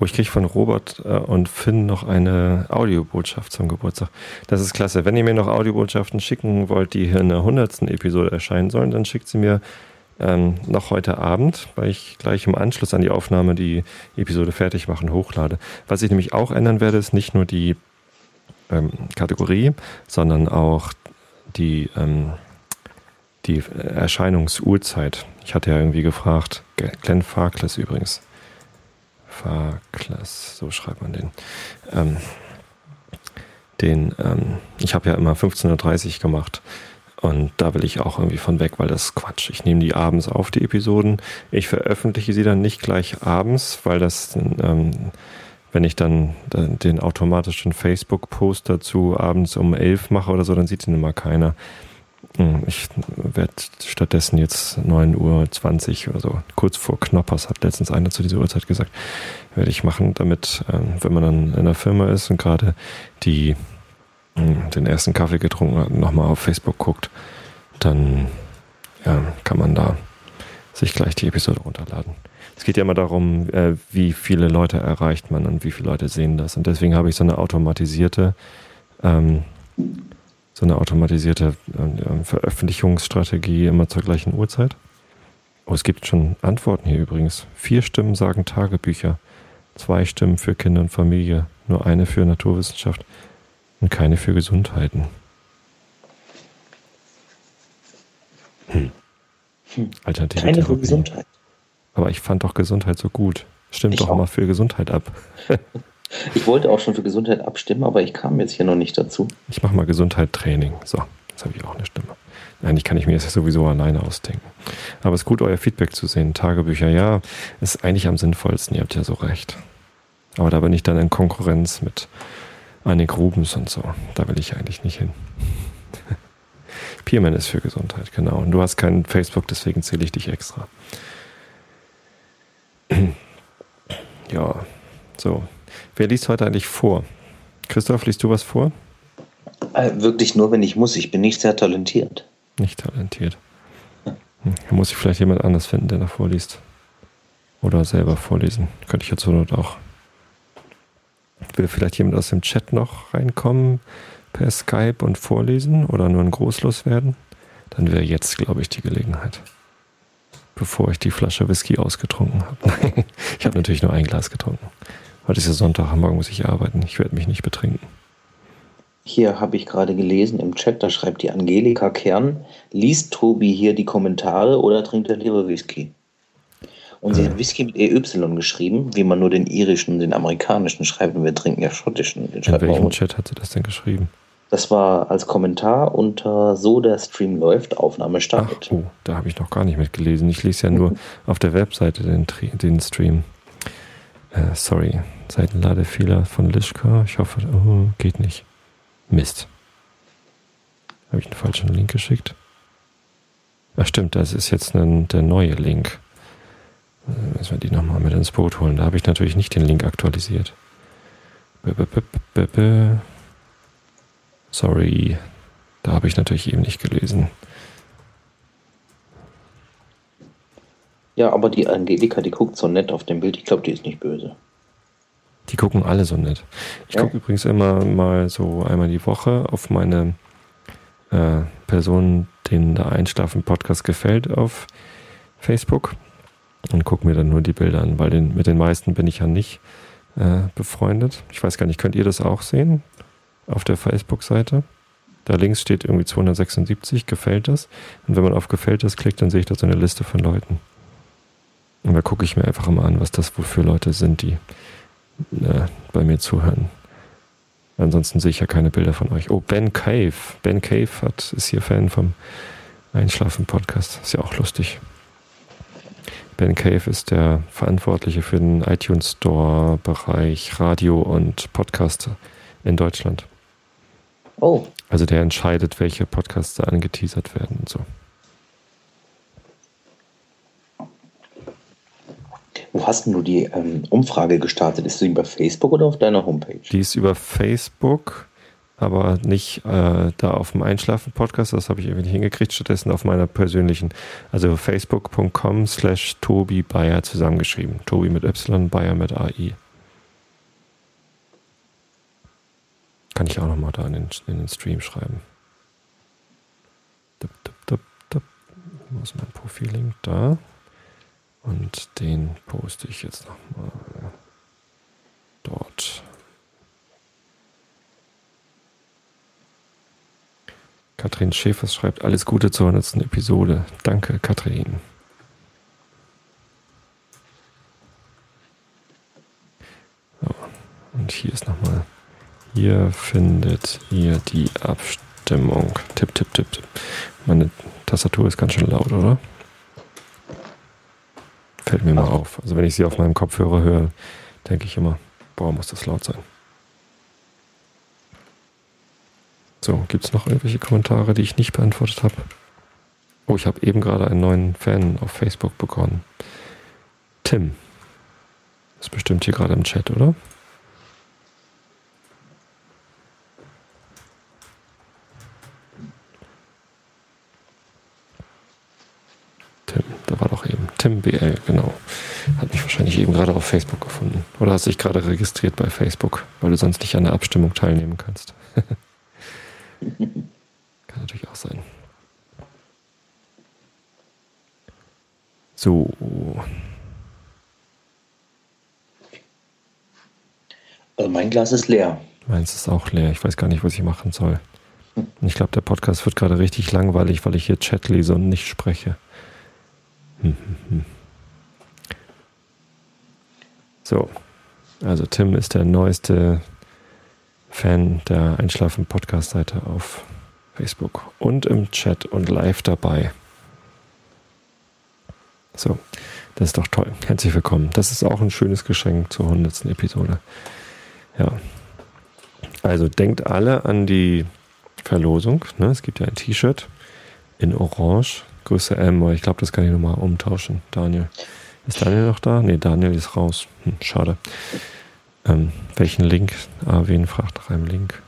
Oh, ich kriege von Robert äh, und Finn noch eine Audiobotschaft zum Geburtstag. Das ist klasse. Wenn ihr mir noch Audiobotschaften schicken wollt, die hier in der 100. Episode erscheinen sollen, dann schickt sie mir ähm, noch heute Abend, weil ich gleich im Anschluss an die Aufnahme die Episode fertig machen, hochlade. Was ich nämlich auch ändern werde, ist nicht nur die ähm, Kategorie, sondern auch die, ähm, die Erscheinungsuhrzeit. Ich hatte ja irgendwie gefragt, Glenn Farkless übrigens. Farkless, so schreibt man den. Ähm, den, ähm, ich habe ja immer 15.30 Uhr gemacht und da will ich auch irgendwie von weg, weil das ist Quatsch. Ich nehme die abends auf, die Episoden. Ich veröffentliche sie dann nicht gleich abends, weil das, ähm, wenn ich dann den automatischen Facebook-Post dazu abends um elf mache oder so, dann sieht ihn immer keiner. Hm, ich werde stattdessen jetzt 9.20 Uhr oder so, kurz vor Knoppers, hat letztens einer zu dieser Uhrzeit gesagt, werde ich machen, damit, ähm, wenn man dann in der Firma ist und gerade die den ersten Kaffee getrunken hat und nochmal auf Facebook guckt, dann ja, kann man da sich gleich die Episode runterladen. Es geht ja immer darum, äh, wie viele Leute erreicht man und wie viele Leute sehen das. Und deswegen habe ich so eine automatisierte, ähm, so eine automatisierte äh, Veröffentlichungsstrategie immer zur gleichen Uhrzeit. Oh, es gibt schon Antworten hier übrigens. Vier Stimmen sagen Tagebücher, zwei Stimmen für Kinder und Familie, nur eine für Naturwissenschaft und keine für Gesundheiten. Hm. Hm. Alternative Keine für Gesundheit. Aber ich fand doch Gesundheit so gut. Stimmt ich doch auch. mal für Gesundheit ab. ich wollte auch schon für Gesundheit abstimmen, aber ich kam jetzt hier noch nicht dazu. Ich mache mal Gesundheit-Training. So, jetzt habe ich auch eine Stimme. Eigentlich kann ich mir das sowieso alleine ausdenken. Aber es ist gut, euer Feedback zu sehen. Tagebücher, ja, ist eigentlich am sinnvollsten. Ihr habt ja so recht. Aber da bin ich dann in Konkurrenz mit Annik Rubens und so. Da will ich eigentlich nicht hin. Peerman ist für Gesundheit, genau. Und du hast kein Facebook, deswegen zähle ich dich extra. ja, so. Wer liest heute eigentlich vor? Christoph, liest du was vor? Äh, wirklich nur, wenn ich muss. Ich bin nicht sehr talentiert. Nicht talentiert. Hm, da muss ich vielleicht jemand anders finden, der da vorliest. Oder selber vorlesen. Könnte ich jetzt zur Not auch. Will vielleicht jemand aus dem Chat noch reinkommen per Skype und vorlesen oder nur ein Großlos werden? Dann wäre jetzt, glaube ich, die Gelegenheit bevor ich die Flasche Whisky ausgetrunken habe. ich habe natürlich nur ein Glas getrunken. Heute ist ja Sonntag, morgen muss ich arbeiten. Ich werde mich nicht betrinken. Hier habe ich gerade gelesen im Chat, da schreibt die Angelika Kern, liest Tobi hier die Kommentare oder trinkt er lieber Whisky? Und sie äh. hat Whisky mit EY geschrieben, wie man nur den irischen, den amerikanischen schreibt und wir trinken ja schottischen. Den In welchem Chat hat sie das denn geschrieben? Das war als Kommentar unter So der Stream läuft, Aufnahme startet. Ach, oh, da habe ich noch gar nicht mitgelesen. Ich lese ja nur auf der Webseite den, den Stream. Äh, sorry, Seitenladefehler von Lischka. Ich hoffe, oh, geht nicht. Mist. Habe ich einen falschen Link geschickt? Ach stimmt, das ist jetzt ein, der neue Link. Äh, müssen wir die nochmal mit ins Boot holen. Da habe ich natürlich nicht den Link aktualisiert. Sorry, da habe ich natürlich eben nicht gelesen. Ja, aber die Angelika, die guckt so nett auf dem Bild. Ich glaube, die ist nicht böse. Die gucken alle so nett. Ich ja. gucke übrigens immer mal so einmal die Woche auf meine äh, Person, denen der Einschlafen-Podcast gefällt, auf Facebook und gucke mir dann nur die Bilder an, weil den, mit den meisten bin ich ja nicht äh, befreundet. Ich weiß gar nicht, könnt ihr das auch sehen? auf der Facebook-Seite. Da links steht irgendwie 276, gefällt das. Und wenn man auf gefällt das klickt, dann sehe ich da so eine Liste von Leuten. Und da gucke ich mir einfach immer an, was das wohl für Leute sind, die äh, bei mir zuhören. Ansonsten sehe ich ja keine Bilder von euch. Oh, Ben Cave. Ben Cave hat, ist hier Fan vom Einschlafen-Podcast. Ist ja auch lustig. Ben Cave ist der Verantwortliche für den iTunes Store-Bereich Radio und Podcast in Deutschland. Oh. Also der entscheidet, welche Podcasts da angeteasert werden und so. Wo hast du die ähm, Umfrage gestartet? Ist sie über Facebook oder auf deiner Homepage? Die ist über Facebook, aber nicht äh, da auf dem Einschlafen-Podcast. Das habe ich irgendwie nicht hingekriegt. Stattdessen auf meiner persönlichen, also facebook.com slash Tobi Bayer zusammengeschrieben. Tobi mit Y, Bayer mit AI. Kann ich auch nochmal da in den, in den Stream schreiben. Dup, dup, dup, dup. Wo ist mein Profillink? Da. Und den poste ich jetzt nochmal dort. Katrin Schäfers schreibt alles Gute zur 100. Episode. Danke, Katrin. So, und hier ist nochmal hier findet ihr die Abstimmung. Tipp, tipp, tipp, tipp. Meine Tastatur ist ganz schön laut, oder? Fällt mir mal auf. Also wenn ich sie auf meinem Kopfhörer höre, denke ich immer, boah, muss das laut sein. So, gibt es noch irgendwelche Kommentare, die ich nicht beantwortet habe? Oh, ich habe eben gerade einen neuen Fan auf Facebook bekommen. Tim. Ist bestimmt hier gerade im Chat, oder? Tim BL, genau. Hat mich wahrscheinlich eben gerade auf Facebook gefunden. Oder hast dich gerade registriert bei Facebook, weil du sonst nicht an der Abstimmung teilnehmen kannst. Kann natürlich auch sein. So. Also mein Glas ist leer. Meins ist auch leer. Ich weiß gar nicht, was ich machen soll. Ich glaube, der Podcast wird gerade richtig langweilig, weil ich hier Chat lese und nicht spreche. So, also Tim ist der neueste Fan der Einschlafen-Podcast-Seite auf Facebook und im Chat und live dabei. So, das ist doch toll. Herzlich willkommen. Das ist auch ein schönes Geschenk zur 100. Episode. Ja. Also denkt alle an die Verlosung. Ne? Es gibt ja ein T-Shirt in Orange, Größe M, aber ich glaube, das kann ich nochmal umtauschen. Daniel. Ist Daniel noch da? Ne, Daniel ist raus. Hm, schade. Ähm, welchen Link? Ah, wen fragt nach einem Link?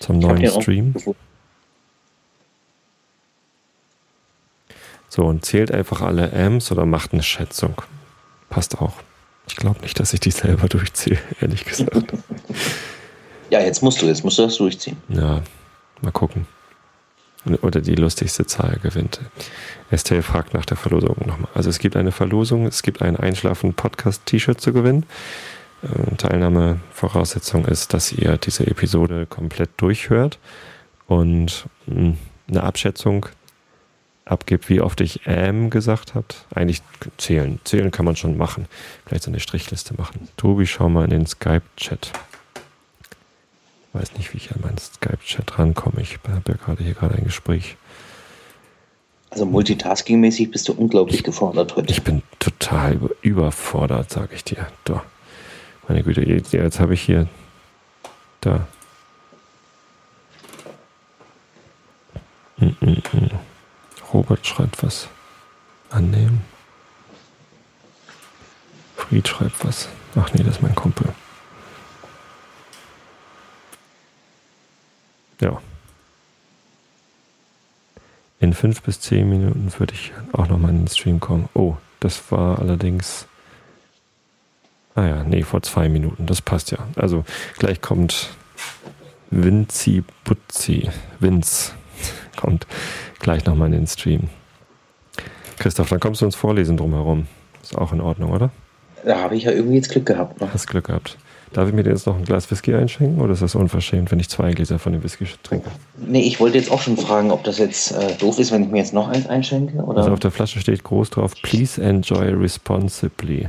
Zum neuen Stream. So, und zählt einfach alle Amps oder macht eine Schätzung. Passt auch. Ich glaube nicht, dass ich die selber durchziehe, ehrlich gesagt. Ja, jetzt musst du, jetzt musst du das durchziehen. Ja, mal gucken. Oder die lustigste Zahl gewinnt. Estelle fragt nach der Verlosung nochmal. Also es gibt eine Verlosung, es gibt ein Einschlafen-Podcast-T-Shirt zu gewinnen. Äh, Teilnahmevoraussetzung ist, dass ihr diese Episode komplett durchhört und hm, eine Abschätzung abgibt, wie oft ich ähm gesagt habe. Eigentlich zählen. Zählen kann man schon machen. Vielleicht so eine Strichliste machen. Tobi, schau mal in den Skype-Chat. Weiß nicht, wie ich an meinen Skype-Chat rankomme. Ich habe ja gerade hier gerade ein Gespräch. Also multitasking-mäßig bist du unglaublich gefordert heute. Ich bin total überfordert, sage ich dir. Doch. Meine Güte, jetzt, jetzt habe ich hier da. Mm -mm -mm. Robert schreibt was. Annehmen. Fried schreibt was. Ach nee, das ist mein Kumpel. Ja. In fünf bis zehn Minuten würde ich auch nochmal in den Stream kommen. Oh, das war allerdings. Ah ja, nee, vor zwei Minuten. Das passt ja. Also gleich kommt Vinci Butzi. Vince kommt gleich nochmal in den Stream. Christoph, dann kommst du uns vorlesen drumherum. Ist auch in Ordnung, oder? Da habe ich ja irgendwie jetzt Glück gehabt. Ne? Hast Glück gehabt. Darf ich mir jetzt noch ein Glas Whisky einschenken oder ist das unverschämt, wenn ich zwei Gläser von dem Whisky trinke? Nee, ich wollte jetzt auch schon fragen, ob das jetzt äh, doof ist, wenn ich mir jetzt noch eins einschenke. Oder? Also auf der Flasche steht groß drauf, please enjoy responsibly.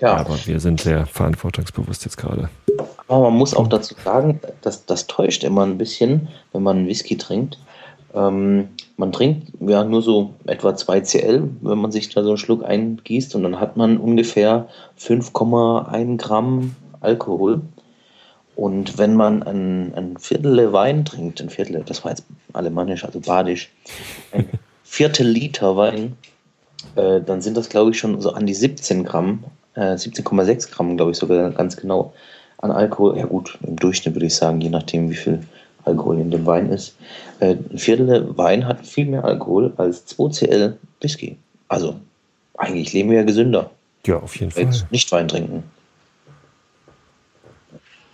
Ja. Aber wir sind sehr verantwortungsbewusst jetzt gerade. Aber man muss auch dazu sagen, dass das täuscht immer ein bisschen, wenn man Whisky trinkt. Ähm, man trinkt ja nur so etwa 2 Cl, wenn man sich da so einen Schluck eingießt und dann hat man ungefähr 5,1 Gramm Alkohol. Und wenn man ein, ein Viertel Wein trinkt, ein Viertel, das war jetzt alemannisch, also badisch, ein Viertel Liter Wein, äh, dann sind das, glaube ich, schon so an die 17 Gramm, äh, 17,6 Gramm, glaube ich sogar ganz genau an Alkohol. Ja gut, im Durchschnitt würde ich sagen, je nachdem, wie viel Alkohol in dem Wein ist. Äh, ein Viertel Wein hat viel mehr Alkohol als 2 Cl Whisky. Also eigentlich leben wir ja gesünder. Ja, auf jeden Fall. Nicht Wein trinken.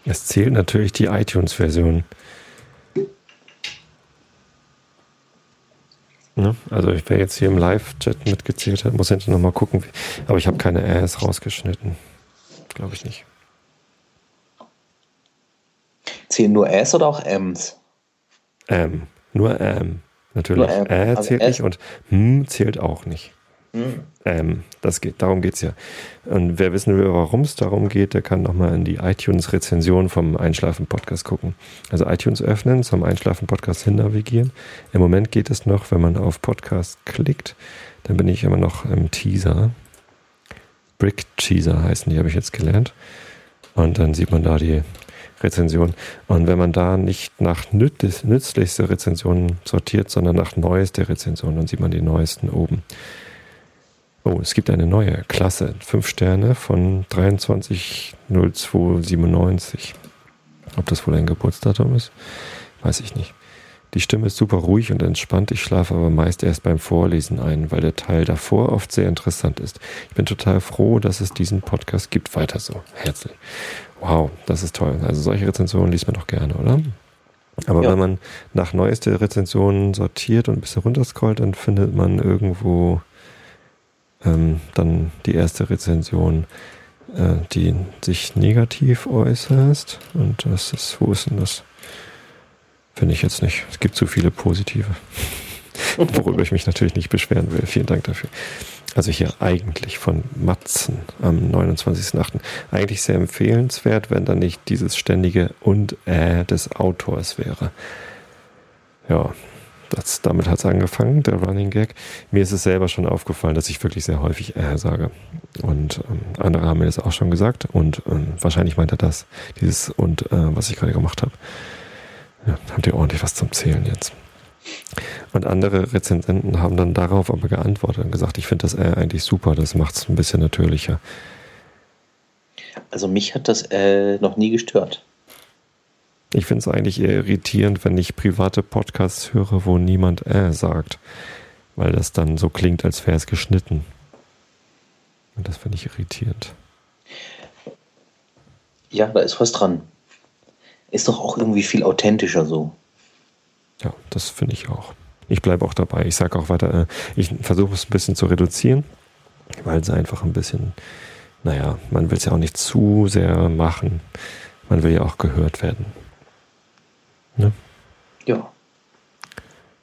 Es zählt natürlich die iTunes-Version. Ne? Also wer jetzt hier im Live-Chat mitgezählt hat, muss hinterher nochmal gucken. Aber ich habe keine Rs rausgeschnitten. Glaube ich nicht. Zählen nur S oder auch Ms? M. Nur M. Natürlich. Nur M. Ä also zählt S. nicht und M zählt auch nicht. Mhm. Ähm, das geht, darum geht es ja. Und wer wissen will, warum es darum geht, der kann nochmal in die iTunes-Rezension vom Einschlafen-Podcast gucken. Also iTunes öffnen, zum Einschlafen-Podcast hin navigieren. Im Moment geht es noch, wenn man auf Podcast klickt, dann bin ich immer noch im Teaser. Brick Teaser heißen die, habe ich jetzt gelernt. Und dann sieht man da die Rezension. Und wenn man da nicht nach nützlichste Rezensionen sortiert, sondern nach neueste Rezensionen, dann sieht man die neuesten oben. Oh, es gibt eine neue Klasse. Fünf Sterne von 230297. Ob das wohl ein Geburtsdatum ist, weiß ich nicht. Die Stimme ist super ruhig und entspannt. Ich schlafe aber meist erst beim Vorlesen ein, weil der Teil davor oft sehr interessant ist. Ich bin total froh, dass es diesen Podcast gibt. Weiter so. Herzlich. Wow, das ist toll. Also solche Rezensionen liest man doch gerne, oder? Aber ja. wenn man nach neueste Rezensionen sortiert und ein bisschen runterscrollt, dann findet man irgendwo ähm, dann die erste Rezension, äh, die sich negativ äußert. Und das ist, wo ist denn das? Finde ich jetzt nicht. Es gibt zu viele positive. Worüber ich mich natürlich nicht beschweren will. Vielen Dank dafür. Also hier eigentlich von Matzen am 29.08. Eigentlich sehr empfehlenswert, wenn da nicht dieses ständige und äh des Autors wäre. Ja, das, damit hat es angefangen, der Running Gag. Mir ist es selber schon aufgefallen, dass ich wirklich sehr häufig äh sage. Und ähm, andere haben mir das auch schon gesagt. Und ähm, wahrscheinlich meint er das, dieses und äh, was ich gerade gemacht habe. Ja, habt ihr ordentlich was zum Zählen jetzt. Und andere Rezensenten haben dann darauf aber geantwortet und gesagt, ich finde das äh eigentlich super, das macht es ein bisschen natürlicher. Also mich hat das äh, noch nie gestört. Ich finde es eigentlich eher irritierend, wenn ich private Podcasts höre, wo niemand äh sagt. Weil das dann so klingt, als wäre es geschnitten. Und das finde ich irritierend. Ja, da ist was dran. Ist doch auch irgendwie viel authentischer so. Ja, das finde ich auch. Ich bleibe auch dabei. Ich sage auch weiter, äh, ich versuche es ein bisschen zu reduzieren, weil es einfach ein bisschen, naja, man will es ja auch nicht zu sehr machen. Man will ja auch gehört werden. Ne? Ja.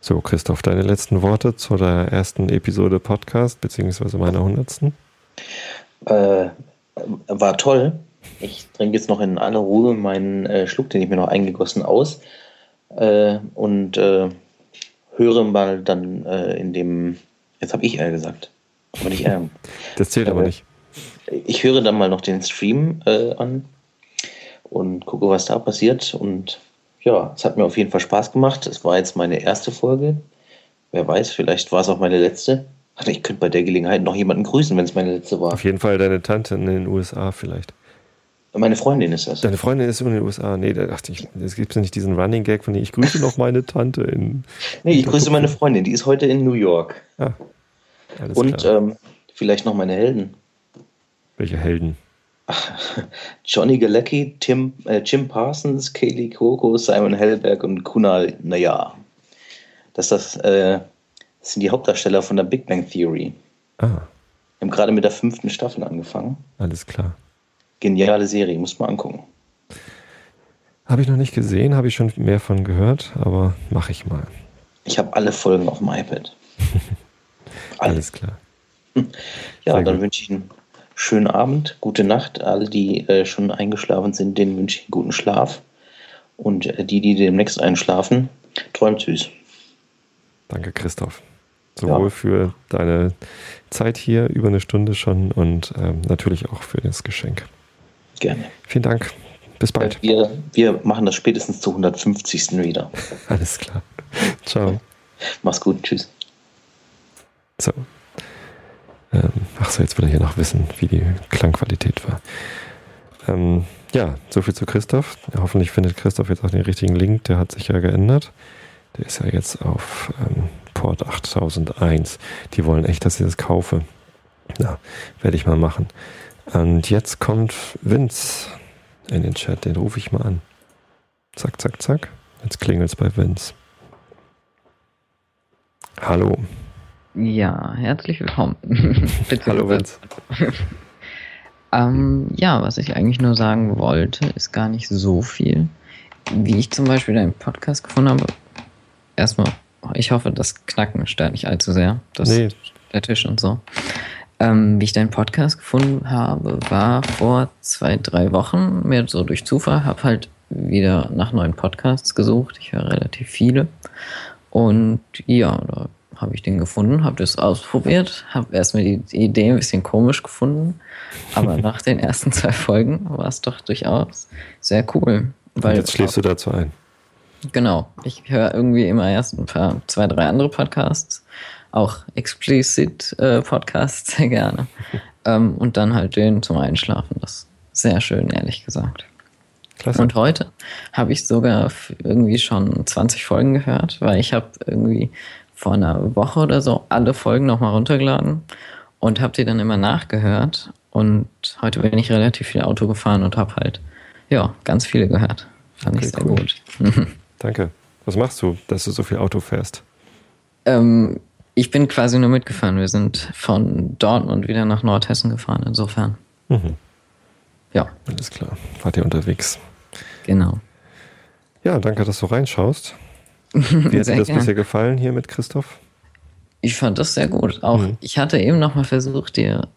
So, Christoph, deine letzten Worte zu der ersten Episode Podcast, beziehungsweise meiner hundertsten? Äh, war toll. Ich trinke jetzt noch in aller Ruhe meinen äh, Schluck, den ich mir noch eingegossen, aus äh, und äh, höre mal dann äh, in dem, jetzt habe ich R gesagt, aber nicht R. das zählt aber nicht. Ich höre dann mal noch den Stream äh, an und gucke, was da passiert und ja, es hat mir auf jeden Fall Spaß gemacht. Es war jetzt meine erste Folge. Wer weiß, vielleicht war es auch meine letzte. Ach, ich könnte bei der Gelegenheit noch jemanden grüßen, wenn es meine letzte war. Auf jeden Fall deine Tante in den USA vielleicht. Meine Freundin ist das. Deine Freundin ist in den USA. Nee, da dachte ich, es gibt ja nicht diesen Running Gag von dir. Ich grüße noch meine Tante in. nee, ich grüße meine Freundin, die ist heute in New York. Ah, Und ähm, vielleicht noch meine Helden. Welche Helden? Johnny Galecki, Tim, äh, Jim Parsons, Kaylee Coco, Simon Hellberg und Kunal Nayar. Das, das, äh, das sind die Hauptdarsteller von der Big Bang Theory. Ah. Wir haben gerade mit der fünften Staffel angefangen. Alles klar. Geniale Serie, muss man angucken. Habe ich noch nicht gesehen, habe ich schon mehr von gehört, aber mache ich mal. Ich habe alle Folgen auf dem iPad. Alles klar. Ja, Sehr dann wünsche ich einen schönen Abend, gute Nacht. Alle, die äh, schon eingeschlafen sind, denen wünsche ich einen guten Schlaf. Und äh, die, die demnächst einschlafen, träumt süß. Danke, Christoph. Sowohl ja. für deine Zeit hier, über eine Stunde schon, und ähm, natürlich auch für das Geschenk. Gerne. Vielen Dank. Bis bald. Wir, wir machen das spätestens zu 150. wieder. Alles klar. Ciao. Mach's gut. Tschüss. So. Ähm, ach so, jetzt will er hier noch wissen, wie die Klangqualität war. Ähm, ja, soviel zu Christoph. Hoffentlich findet Christoph jetzt auch den richtigen Link. Der hat sich ja geändert. Der ist ja jetzt auf ähm, Port 8001. Die wollen echt, dass ich das kaufe. Ja, werde ich mal machen. Und jetzt kommt Vince in den Chat. Den rufe ich mal an. Zack, zack, zack. Jetzt klingelt es bei Vince. Hallo. Ja, herzlich willkommen. Hallo Vince. ähm, ja, was ich eigentlich nur sagen wollte, ist gar nicht so viel. Wie ich zum Beispiel deinen Podcast gefunden habe, erstmal, ich hoffe, das Knacken stört nicht allzu sehr. Das, nee. Der Tisch und so. Ähm, wie ich deinen Podcast gefunden habe, war vor zwei, drei Wochen, mir so durch Zufall, habe halt wieder nach neuen Podcasts gesucht. Ich höre relativ viele. Und ja, da habe ich den gefunden, habe das ausprobiert, habe erstmal die, Idee ein bisschen komisch gefunden, aber nach den ersten zwei Folgen war es doch durchaus sehr cool. Weil Und jetzt schläfst du dazu ein. Genau, ich höre irgendwie immer erst ein paar, zwei, drei andere Podcasts, auch explicit äh, Podcasts sehr gerne. ähm, und dann halt den zum Einschlafen. Das ist sehr schön, ehrlich gesagt. Klasse. Und heute habe ich sogar irgendwie schon 20 Folgen gehört, weil ich habe irgendwie vor einer Woche oder so alle Folgen nochmal runtergeladen und habe die dann immer nachgehört. Und heute bin ich relativ viel Auto gefahren und habe halt, ja, ganz viele gehört. Fand okay, ich sehr cool. gut. Danke. Was machst du, dass du so viel Auto fährst? Ähm, ich bin quasi nur mitgefahren. Wir sind von Dortmund wieder nach Nordhessen gefahren, insofern. Mhm. Ja. Alles klar. Wart ihr unterwegs? Genau. Ja, danke, dass du reinschaust. Wie hat dir das gern. bisher gefallen hier mit Christoph? Ich fand das sehr gut. Auch mhm. ich hatte eben noch mal versucht, dir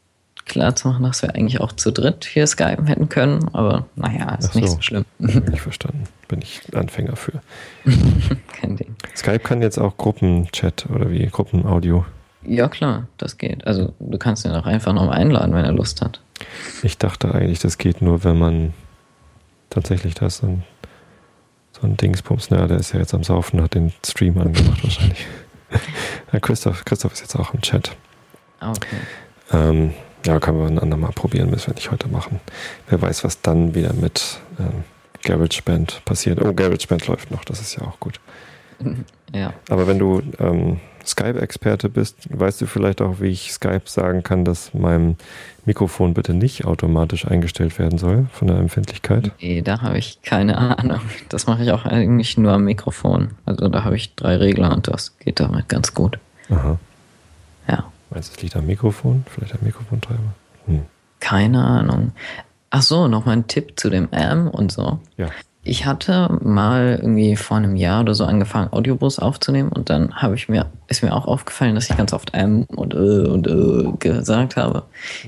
klarzumachen, dass wir eigentlich auch zu dritt hier skypen hätten können, aber naja, ist so. nicht so schlimm. Nicht verstanden. Bin ich Anfänger für. Kein Ding. Skype kann jetzt auch Gruppenchat oder wie Gruppenaudio. Ja, klar, das geht. Also du kannst ihn auch einfach noch einladen, wenn er Lust hat. Ich dachte eigentlich, das geht nur, wenn man tatsächlich da ist so ein, Dingsbums. Na, der ist ja jetzt am Saufen, hat den Stream angemacht wahrscheinlich. ja, Christoph, Christoph ist jetzt auch im Chat. Ah, okay. Ähm, ja, können wir ein andermal probieren, müssen wir nicht heute machen. Wer weiß, was dann wieder mit ähm, GarageBand passiert. Oh, GarageBand läuft noch, das ist ja auch gut. Ja. Aber wenn du ähm, Skype-Experte bist, weißt du vielleicht auch, wie ich Skype sagen kann, dass meinem Mikrofon bitte nicht automatisch eingestellt werden soll von der Empfindlichkeit? Nee, da habe ich keine Ahnung. Das mache ich auch eigentlich nur am Mikrofon. Also da habe ich drei Regler und das geht damit ganz gut. Aha. Ja. Meinst du, es liegt am Mikrofon? Vielleicht am Mikrofontreiber? Hm. Keine Ahnung. Ach so, noch mal ein Tipp zu dem Am und so. Ja. Ich hatte mal irgendwie vor einem Jahr oder so angefangen, Audiobus aufzunehmen und dann habe ich mir, ist mir auch aufgefallen, dass ich ganz oft M und Ö und Ö gesagt habe.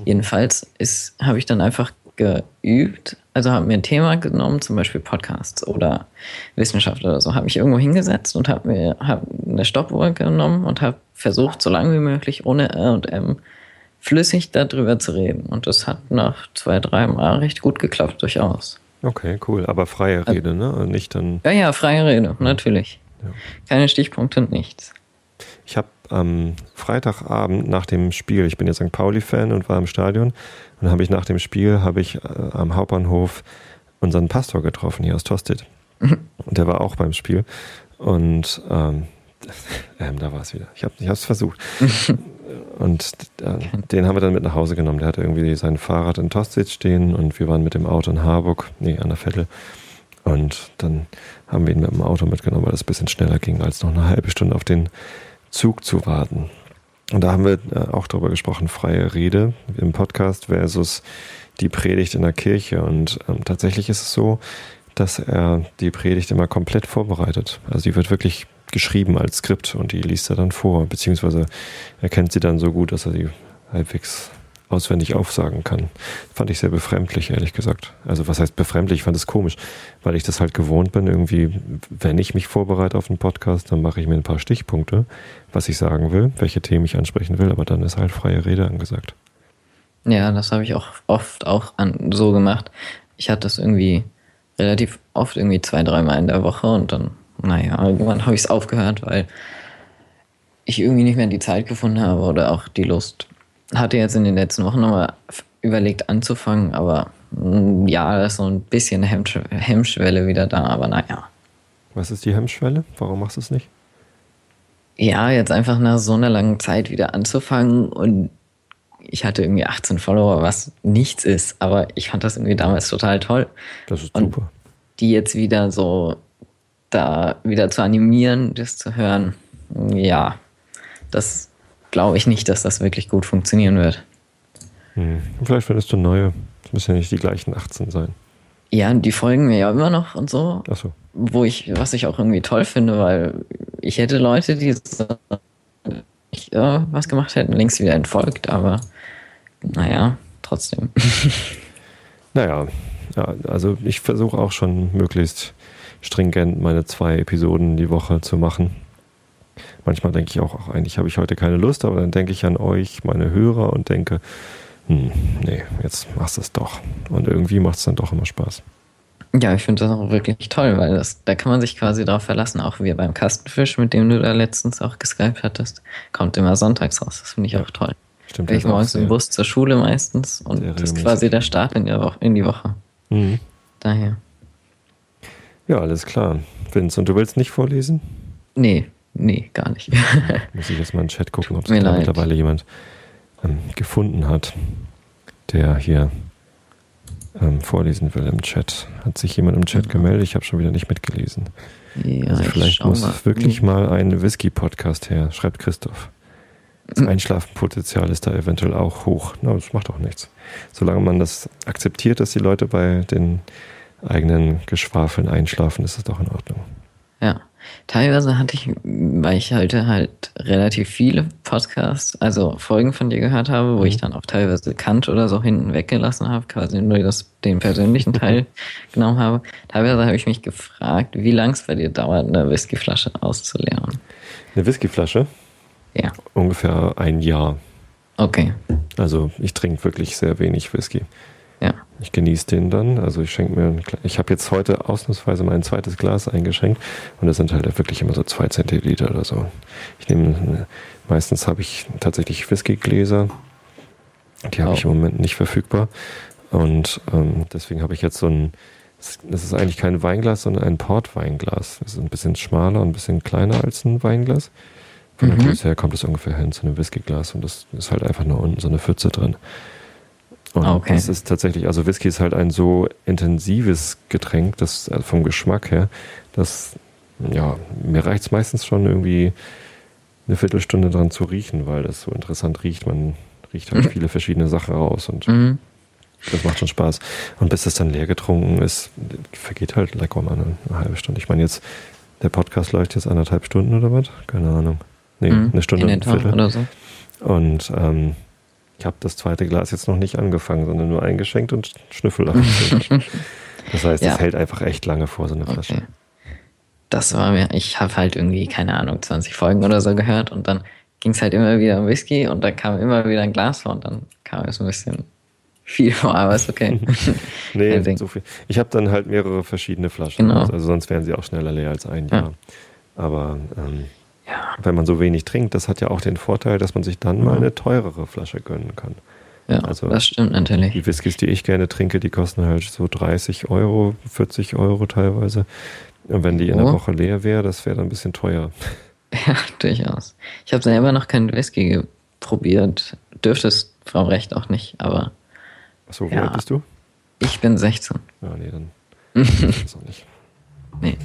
Jedenfalls habe ich dann einfach geübt, also habe mir ein Thema genommen, zum Beispiel Podcasts oder Wissenschaft oder so, habe mich irgendwo hingesetzt und habe mir hab eine Stoppuhr genommen und habe versucht, so lange wie möglich ohne R und M flüssig darüber zu reden. Und das hat nach zwei, drei Mal recht gut geklappt, durchaus. Okay, cool. Aber freie Rede, ne? Und nicht dann. Ja, ja, freie Rede, natürlich. Ja. Keine Stichpunkte, nichts. Ich habe am Freitagabend nach dem Spiel, ich bin ja St. Pauli-Fan und war im Stadion, und dann habe ich nach dem Spiel habe ich äh, am Hauptbahnhof unseren Pastor getroffen hier aus Tosted. und der war auch beim Spiel. Und ähm, ähm, da war es wieder. Ich habe es versucht. Und äh, den haben wir dann mit nach Hause genommen. Der hatte irgendwie sein Fahrrad in Tostsitz stehen und wir waren mit dem Auto in Harburg, nee, an der Vettel. Und dann haben wir ihn mit dem Auto mitgenommen, weil es ein bisschen schneller ging, als noch eine halbe Stunde auf den Zug zu warten. Und da haben wir äh, auch darüber gesprochen, freie Rede im Podcast versus die Predigt in der Kirche. Und ähm, tatsächlich ist es so, dass er die Predigt immer komplett vorbereitet. Also die wird wirklich geschrieben als Skript und die liest er dann vor, beziehungsweise er kennt sie dann so gut, dass er sie halbwegs auswendig aufsagen kann. Fand ich sehr befremdlich, ehrlich gesagt. Also was heißt befremdlich? Ich fand es komisch, weil ich das halt gewohnt bin, irgendwie, wenn ich mich vorbereite auf einen Podcast, dann mache ich mir ein paar Stichpunkte, was ich sagen will, welche Themen ich ansprechen will, aber dann ist halt freie Rede angesagt. Ja, das habe ich auch oft auch an, so gemacht. Ich hatte das irgendwie relativ oft, irgendwie zwei, dreimal in der Woche und dann naja, irgendwann habe ich es aufgehört, weil ich irgendwie nicht mehr die Zeit gefunden habe oder auch die Lust. Hatte jetzt in den letzten Wochen nochmal überlegt anzufangen, aber mm, ja, da ist so ein bisschen Hemmsch Hemmschwelle wieder da, aber naja. Was ist die Hemmschwelle? Warum machst du es nicht? Ja, jetzt einfach nach so einer langen Zeit wieder anzufangen und ich hatte irgendwie 18 Follower, was nichts ist, aber ich fand das irgendwie damals total toll. Das ist super. Und die jetzt wieder so da wieder zu animieren, das zu hören, ja, das glaube ich nicht, dass das wirklich gut funktionieren wird. Hm. Vielleicht findest du neue. Es müssen ja nicht die gleichen 18 sein. Ja, die folgen mir ja immer noch und so. Ach so. Wo ich, was ich auch irgendwie toll finde, weil ich hätte Leute, die so, äh, was gemacht hätten, längst wieder entfolgt, aber naja, trotzdem. naja, ja, also ich versuche auch schon möglichst stringent meine zwei Episoden die Woche zu machen. Manchmal denke ich auch, ach, eigentlich habe ich heute keine Lust, aber dann denke ich an euch, meine Hörer, und denke, hm, nee, jetzt machst du es doch. Und irgendwie macht es dann doch immer Spaß. Ja, ich finde das auch wirklich toll, weil das, da kann man sich quasi darauf verlassen, auch wie beim Kastenfisch, mit dem du da letztens auch geskypt hattest, kommt immer sonntags raus. Das finde ich ja. auch toll. Stimmt. Ich morgens im Bus zur Schule meistens und das ist quasi der Start in die Woche. In die Woche. Mhm. Daher. Ja, alles klar. Vince, und du willst nicht vorlesen? Nee, nee, gar nicht. Muss ich jetzt mal in den Chat gucken, ob da leid. mittlerweile jemand ähm, gefunden hat, der hier ähm, vorlesen will im Chat. Hat sich jemand im Chat gemeldet? Ich habe schon wieder nicht mitgelesen. ja, also ich vielleicht muss mal. wirklich Hm. mal ein Whisky-Podcast her, schreibt Christoph. Das Hm. Einschlafenpotenzial ist da eventuell auch hoch. Na, das macht auch nichts. Solange man das akzeptiert, dass die Leute bei den eigenen Geschwafeln einschlafen, ist es doch in Ordnung. Ja, teilweise hatte ich, weil ich heute halt relativ viele Podcasts, also Folgen von dir gehört habe, wo Mhm. ich dann auch teilweise Kant oder so hinten weggelassen habe, quasi nur das, den persönlichen Teil genommen habe. Teilweise habe ich mich gefragt, wie lang es bei dir dauert, eine Whiskyflasche auszuleeren. Eine Whiskyflasche, Ja, ungefähr ein Jahr. okay. Also ich trinke wirklich sehr wenig Whisky. Ja. Ich genieße den dann. Also ich schenke mir, ein ich habe jetzt heute ausnahmsweise mein zweites Glas eingeschenkt und das sind halt wirklich immer so zwei Zentiliter oder so. Ich nehme, meistens habe ich tatsächlich Whiskygläser. Die habe Oh. ich im Moment nicht verfügbar. Und ähm, deswegen habe ich jetzt so ein, das ist eigentlich kein Weinglas, sondern ein Portweinglas. Das ist ein bisschen schmaler und ein bisschen kleiner als ein Weinglas. Von der Mhm. Größe her kommt es ungefähr hin zu einem Whiskyglas und das ist halt einfach nur unten so eine Pfütze drin. Und Ah, okay. das ist tatsächlich, also Whisky ist halt ein so intensives Getränk, das also vom Geschmack her, dass, ja, mir reicht es meistens schon irgendwie eine Viertelstunde dran zu riechen, weil das so interessant riecht. Man riecht halt viele verschiedene Sachen raus und Mhm. das macht schon Spaß. Und bis es dann leer getrunken ist, vergeht halt lecker mal eine, eine halbe Stunde. Ich meine jetzt, der Podcast läuft jetzt anderthalb Stunden oder was? Keine Ahnung. Nee, Mhm. eine Stunde In und ein Viertel. oder so. Und ähm, ich habe das zweite Glas jetzt noch nicht angefangen, sondern nur eingeschenkt und Schnüffel. Das heißt, Ja. es hält einfach echt lange vor, so eine Flasche. Okay. Das war mir, ich habe halt irgendwie, keine Ahnung, 20 Folgen oder so gehört und dann ging es halt immer wieder um Whisky und dann kam immer wieder ein Glas vor und dann kam es ein bisschen viel vor, aber ist okay. Nee, so viel. Ich habe dann halt mehrere verschiedene Flaschen. Genau. Also sonst wären sie auch schneller leer als ein Ja. Jahr. Aber ähm, ja, wenn man so wenig trinkt, das hat ja auch den Vorteil, dass man sich dann mal eine teurere Flasche gönnen kann. ja Also- das stimmt natürlich. Die Whiskys, die ich gerne trinke, die kosten halt so 30 Euro, 40 Euro teilweise. Und wenn die in der Oh. Woche leer wäre, das wäre dann ein bisschen teuer. Ja, durchaus. Ich habe selber noch keinen Whisky probiert. Dürfte es Frau Recht auch nicht, aber Achso, wie Ja. alt bist du? ich bin 16. Ja, nee, dann ist auch nicht. Nee.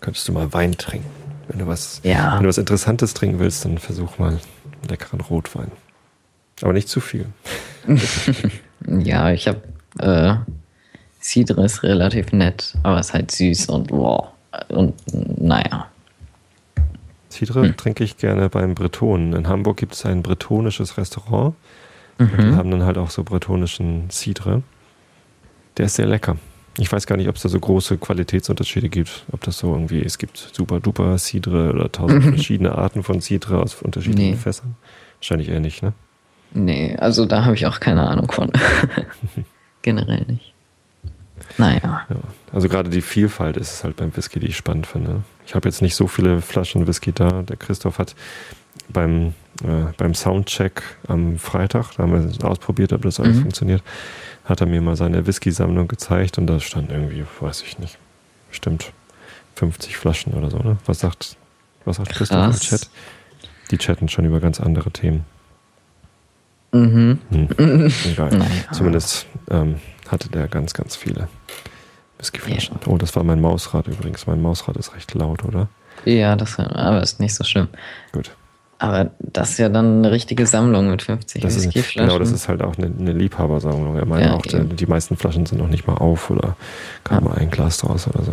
Könntest du mal Wein trinken? Wenn du was, Ja. wenn du was Interessantes trinken willst, dann versuch mal einen leckeren Rotwein. Aber nicht zu viel. Ja, ich habe äh, Cidre ist relativ nett, aber ist halt süß und wow. Und naja. Cidre Hm. trinke ich gerne beim Bretonen. In Hamburg gibt es ein bretonisches Restaurant. Und die Mhm. haben dann halt auch so bretonischen Cidre. Der ist sehr lecker. Ich weiß gar nicht, ob es da so große Qualitätsunterschiede gibt. Ob das so irgendwie, es gibt super duper Cidre oder tausend verschiedene Arten von Cidre aus unterschiedlichen Nee. Fässern. Wahrscheinlich eher nicht, ne? Nee, also da habe ich auch keine Ahnung von. Generell nicht. Naja. Ja. Also gerade die Vielfalt ist es halt beim Whisky, die ich spannend finde. Ich habe jetzt nicht so viele Flaschen Whisky da. Der Christoph hat beim, äh, beim Soundcheck am Freitag, da haben wir es ausprobiert, ob das alles Mhm. funktioniert, hat er mir mal seine Whisky-Sammlung gezeigt und da stand irgendwie, weiß ich nicht, bestimmt 50 Flaschen oder so, ne? Was sagt, was sagt Christoph im. Chat? Die chatten schon über ganz andere Themen. Mhm. Hm. Egal. Naja. Zumindest ähm, hatte der ganz, ganz viele Whiskyflaschen. Oh, das war mein Mausrad übrigens. Mein Mausrad ist recht laut, oder? Ja, das aber ist nicht so schlimm. Gut. Aber das ist ja dann eine richtige Sammlung mit 50 Das ist, genau, das ist halt auch eine, eine Liebhabersammlung. Er meinte Ja, auch, die, die meisten Flaschen sind noch nicht mal auf oder kam Ja. mal ein Glas draus oder so.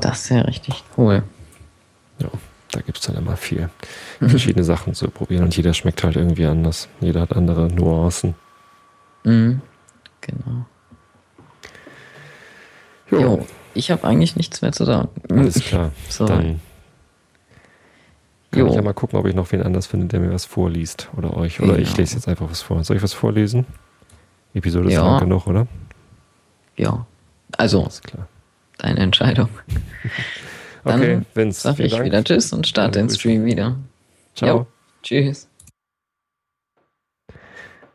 das ist ja richtig cool. Ja, da gibt es dann immer viel verschiedene Sachen zu probieren und jeder schmeckt halt irgendwie anders. Jeder hat andere Nuancen. Mhm. Genau. Jo, Jo, ich habe eigentlich nichts mehr zu sagen. alles klar. So. Dann kann Jo. ich ja mal gucken, ob ich noch wen anders finde, der mir was vorliest. Oder euch. Oder ich Ja. lese jetzt einfach was vor. Soll ich was vorlesen? Episode ist Ja. lang genug, oder? Ja. Also, Alles klar. deine Entscheidung. Dann Okay, Vince, Sag ich Dank. wieder Tschüss und starte den Stream wieder. Ciao. Jo. Tschüss.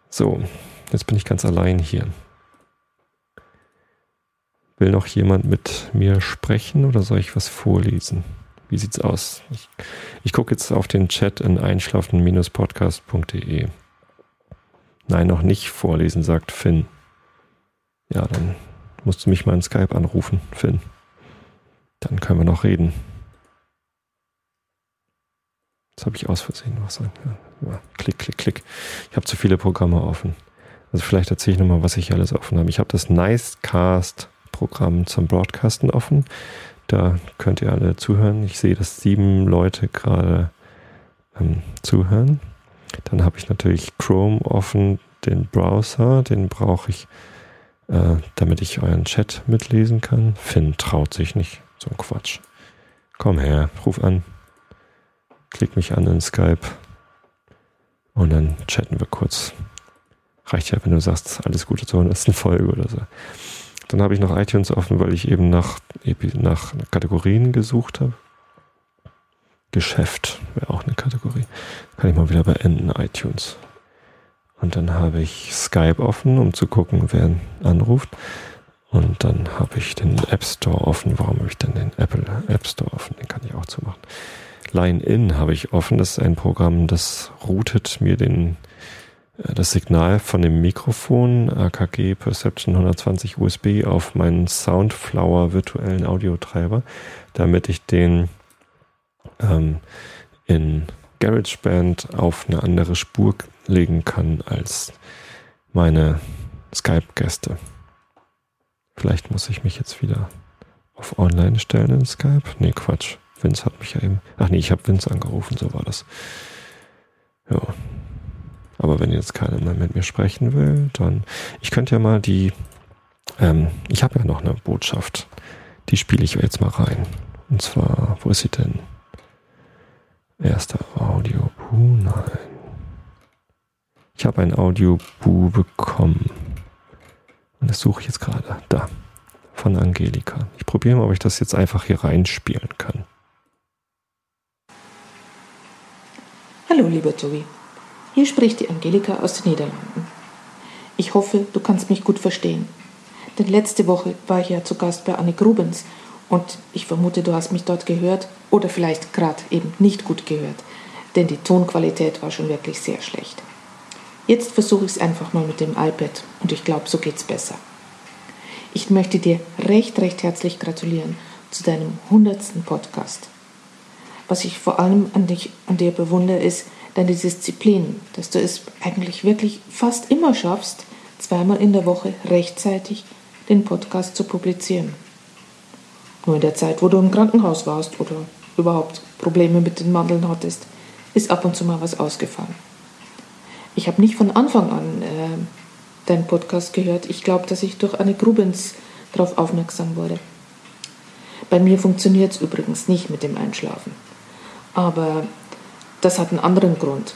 So, jetzt bin ich ganz allein hier. Will noch jemand mit mir sprechen oder soll ich was vorlesen? Wie sieht's aus? Ich, ich gucke jetzt auf den Chat in einschlafen-podcast.de. Nein, noch nicht vorlesen, sagt Finn. Ja, dann musst du mich mal in Skype anrufen, Finn. Dann können wir noch reden. Jetzt habe ich aus Versehen was sagen. Ja, klick, klick, klick. Ich habe zu viele Programme offen. Also vielleicht erzähle ich nochmal, was ich alles offen habe. Ich habe das Nicecast-Programm zum Broadcasten offen. Da könnt ihr alle zuhören. Ich sehe, dass sieben Leute gerade ähm, zuhören. Dann habe ich natürlich Chrome offen, den Browser. Den brauche ich, äh, damit ich euren Chat mitlesen kann. Finn traut sich nicht. So ein Quatsch. Komm her, ruf an klick mich an in Skype und dann chatten wir kurz. Reicht ja, wenn du sagst, alles Gute zur 100. Folge oder so. Dann habe ich noch iTunes offen, weil ich eben nach, nach Kategorien gesucht habe. Geschäft wäre auch eine Kategorie. Kann ich mal wieder beenden, iTunes. Und dann habe ich Skype offen, um zu gucken, wer anruft. Und dann habe ich den App Store offen. Warum habe ich denn den Apple App Store offen? Den kann ich auch zumachen. Line-In habe ich offen. Das ist ein Programm, das routet mir den, das Signal von dem Mikrofon AKG Perception 120 USB auf meinen Soundflower virtuellen Audiotreiber, damit ich den ähm, in GarageBand auf eine andere Spur legen kann als meine Skype-Gäste. Vielleicht muss ich mich jetzt wieder auf Online stellen in Skype. Nee, Quatsch. Vince hat mich ja eben. Ach nee, ich habe Vince angerufen, so war das. Ja. Aber wenn jetzt keiner mehr mit mir sprechen will, dann. Ich könnte ja mal die. Ähm, ich habe ja noch eine Botschaft. Die spiele ich jetzt mal rein. Und zwar, wo ist sie denn? Erster Audio. Buh, nein. Ich habe ein Audio-Bu bekommen. Und das suche ich jetzt gerade. Da. Von Angelika. Ich probiere mal, ob ich das jetzt einfach hier reinspielen kann. Hallo, lieber Tobi. Hier spricht die Angelika aus den Niederlanden. Ich hoffe, du kannst mich gut verstehen. Denn letzte Woche war ich ja zu Gast bei Anne Grubens und ich vermute, du hast mich dort gehört oder vielleicht gerade eben nicht gut gehört, denn die Tonqualität war schon wirklich sehr schlecht. Jetzt versuche ich es einfach mal mit dem iPad und ich glaube, so geht's besser. Ich möchte dir recht, recht herzlich gratulieren zu deinem hundertsten Podcast. Was ich vor allem an, dich, an dir bewundere, ist deine Disziplin, dass du es eigentlich wirklich fast immer schaffst, zweimal in der Woche rechtzeitig den Podcast zu publizieren. Nur in der Zeit, wo du im Krankenhaus warst oder überhaupt Probleme mit den Mandeln hattest, ist ab und zu mal was ausgefallen. Ich habe nicht von Anfang an äh, deinen Podcast gehört. Ich glaube, dass ich durch Anne Grubens darauf aufmerksam wurde. Bei mir funktioniert es übrigens nicht mit dem Einschlafen. Aber das hat einen anderen Grund.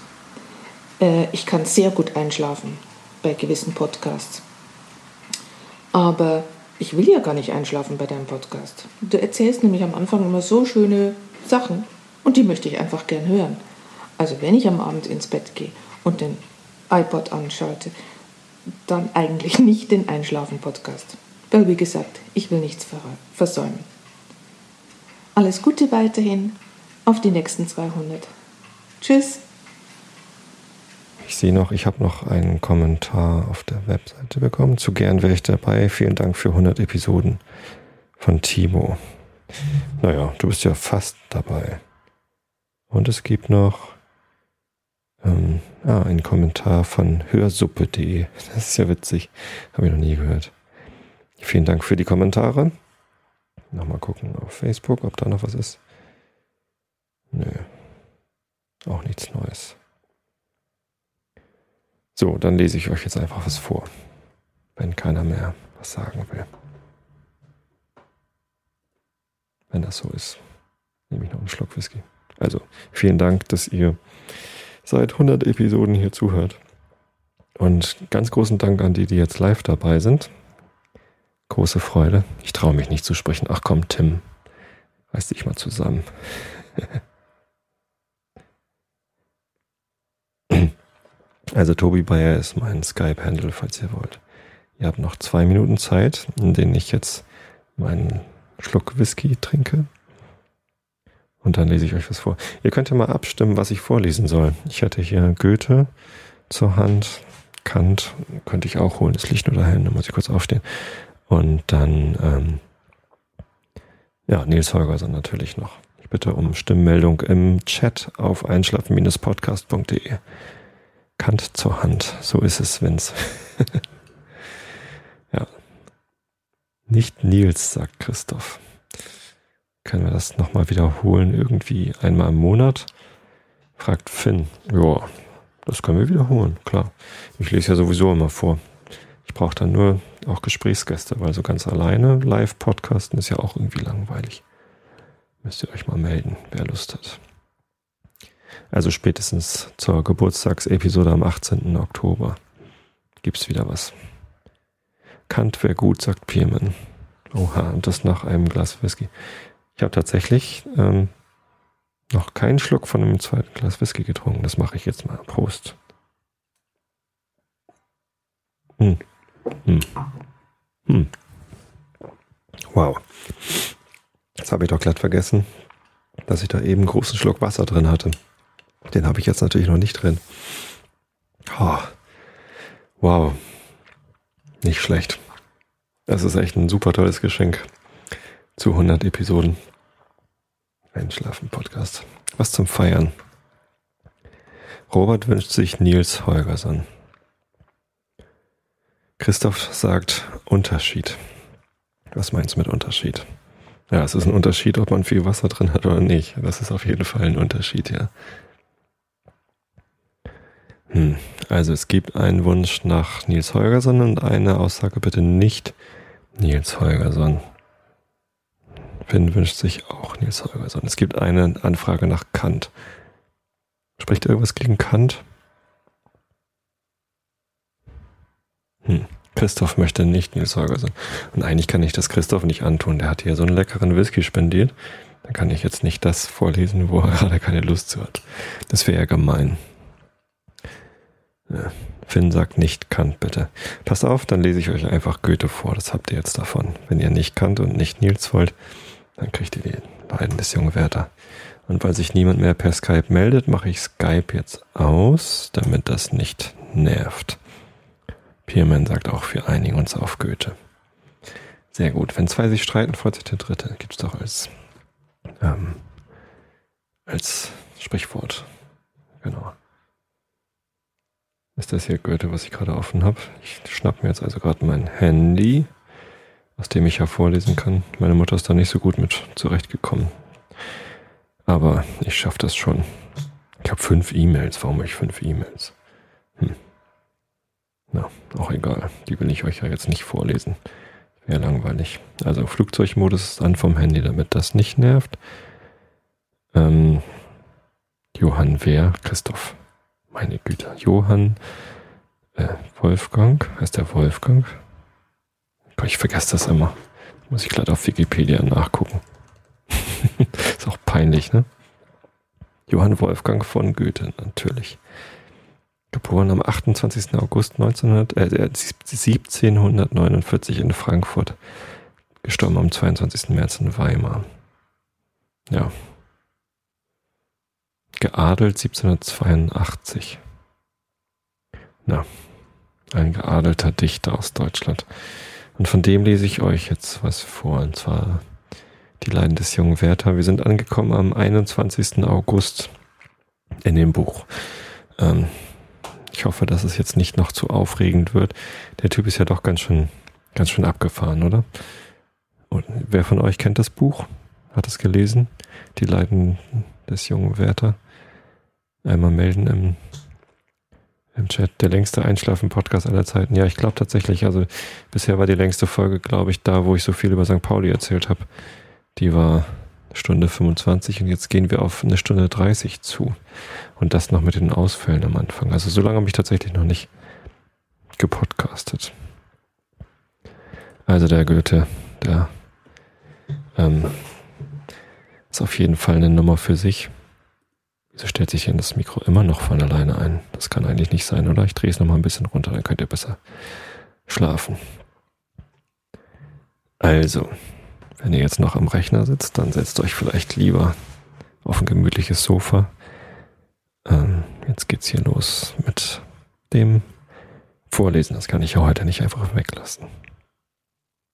Äh, ich kann sehr gut einschlafen bei gewissen Podcasts. Aber ich will ja gar nicht einschlafen bei deinem Podcast. Du erzählst nämlich am Anfang immer so schöne Sachen und die möchte ich einfach gern hören. Also wenn ich am Abend ins Bett gehe und den iPod anschalte, dann eigentlich nicht den Einschlafen-Podcast. Weil wie gesagt, ich will nichts versäumen. Alles Gute weiterhin auf die nächsten 200. Tschüss. Ich sehe noch, ich habe noch einen Kommentar auf der Webseite bekommen. Zu gern wäre ich dabei. Vielen Dank für 100 Episoden von Timo. Naja, du bist ja fast dabei. Und es gibt noch ähm, ah, einen Kommentar von hörsuppe.de. Das ist ja witzig. Habe ich noch nie gehört. Vielen Dank für die Kommentare. Nochmal gucken auf Facebook, ob da noch was ist. Nö. Auch nichts Neues. So, dann lese ich euch jetzt einfach was vor, wenn keiner mehr was sagen will. Wenn das so ist, nehme ich noch einen Schluck Whisky. Also, vielen Dank, dass ihr seit 100 Episoden hier zuhört. Und ganz großen Dank an die, die jetzt live dabei sind. Große Freude. Ich traue mich nicht zu sprechen. Ach komm, Tim, reiß dich mal zusammen. Also Tobi Bayer ist mein Skype-Handle, falls ihr wollt. Ihr habt noch zwei Minuten Zeit, in denen ich jetzt meinen Schluck Whisky trinke. Und dann lese ich euch was vor. Ihr könnt ja mal abstimmen, was ich vorlesen soll. Ich hatte hier Goethe zur Hand, Kant könnte ich auch holen. Es liegt nur dahin, da muss ich kurz aufstehen. Und dann, ähm, ja, Nils Holgersen natürlich noch. Ich bitte um Stimmmeldung im Chat auf einschlafen-podcast.de. Kant zur Hand. So ist es, wenn's. ja. Nicht Nils, sagt Christoph. Können wir das nochmal wiederholen? Irgendwie einmal im Monat? Fragt Finn. Ja, das können wir wiederholen, klar. Ich lese ja sowieso immer vor. Ich brauche dann nur auch Gesprächsgäste, weil so ganz alleine Live-Podcasten ist ja auch irgendwie langweilig. Müsst ihr euch mal melden, wer Lust hat. Also spätestens zur Geburtstagsepisode am 18. Oktober gibt's wieder was. Kant wäre gut, sagt Pierman. Oha, und das nach einem Glas Whisky. Ich habe tatsächlich ähm, noch keinen Schluck von einem zweiten Glas Whisky getrunken. Das mache ich jetzt mal. Prost. Hm. Hm. Hm. Wow. Jetzt habe ich doch glatt vergessen, dass ich da eben einen großen Schluck Wasser drin hatte. Den habe ich jetzt natürlich noch nicht drin. Oh. Wow. Nicht schlecht. Das ist echt ein super tolles Geschenk zu 100 Episoden. Einschlafen-Podcast. Was zum Feiern. Robert wünscht sich Nils Holgersson. Christoph sagt Unterschied. Was meinst du mit Unterschied? Ja, es ist ein Unterschied, ob man viel Wasser drin hat oder nicht. Das ist auf jeden Fall ein Unterschied, ja. Hm. Also es gibt einen Wunsch nach Nils Holgersson und eine Aussage bitte nicht Nils Holgersson. Finn wünscht sich auch Nils Holgersson. Es gibt eine Anfrage nach Kant. Spricht irgendwas gegen Kant? Hm. Christoph möchte nicht Nils Holgersson. Und eigentlich kann ich das Christoph nicht antun. Der hat hier so einen leckeren Whisky spendiert. Dann kann ich jetzt nicht das vorlesen, wo er gerade keine Lust zu hat. Das wäre ja gemein. Finn sagt nicht Kant, bitte. Passt auf, dann lese ich euch einfach Goethe vor. Das habt ihr jetzt davon. Wenn ihr nicht Kant und nicht Nils wollt, dann kriegt ihr die beiden des jungen Werther. Und weil sich niemand mehr per Skype meldet, mache ich Skype jetzt aus, damit das nicht nervt. Pierman sagt auch, wir einigen uns auf Goethe. Sehr gut. Wenn zwei sich streiten, freut sich der Dritte. Gibt es doch als, ähm, als Sprichwort. Genau. Ist das hier Goethe, was ich gerade offen habe? Ich schnapp mir jetzt also gerade mein Handy aus dem ich ja vorlesen kann. Meine Mutter ist da nicht so gut mit zurechtgekommen. Aber ich schaffe das schon. Ich habe fünf E-Mails. Warum habe ich fünf E-Mails? Hm. Na, auch egal. Die will ich euch ja jetzt nicht vorlesen. Wäre langweilig. Also Flugzeugmodus ist an vom Handy, damit das nicht nervt. Ähm, Johann Wehr, Christoph. Meine Güte. Johann äh, Wolfgang. Heißt der Wolfgang? Ich vergesse das immer. Muss ich gleich auf Wikipedia nachgucken. ist auch peinlich, ne? Johann Wolfgang von Goethe, natürlich. Geboren am 28. August 1900, äh, 1749 in Frankfurt. Gestorben am 22. März in Weimar. Ja. Geadelt 1782. Na, ein geadelter Dichter aus Deutschland. Und von dem lese ich euch jetzt was vor, und zwar die Leiden des jungen Werther. Wir sind angekommen am 21. August in dem Buch. Ähm, ich hoffe, dass es jetzt nicht noch zu aufregend wird. Der Typ ist ja doch ganz schön, ganz schön abgefahren, oder? Und wer von euch kennt das Buch? Hat es gelesen? Die Leiden des jungen Werther? Einmal melden im im Chat, der längste Einschlafen-Podcast aller Zeiten. Ja, ich glaube tatsächlich, also bisher war die längste Folge, glaube ich, da, wo ich so viel über St. Pauli erzählt habe. Die war Stunde 25 und jetzt gehen wir auf eine Stunde 30 zu. Und das noch mit den Ausfällen am Anfang. Also so lange habe ich tatsächlich noch nicht gepodcastet. Also der Goethe, der ähm, ist auf jeden Fall eine Nummer für sich. Wieso stellt sich denn das Mikro immer noch von alleine ein? Das kann eigentlich nicht sein, oder? Ich drehe es nochmal ein bisschen runter, dann könnt ihr besser schlafen. Also, Wenn ihr jetzt noch am Rechner sitzt, dann setzt euch vielleicht lieber auf ein gemütliches Sofa. Ähm, jetzt geht's hier los mit dem Vorlesen. Das kann ich ja heute nicht einfach weglassen.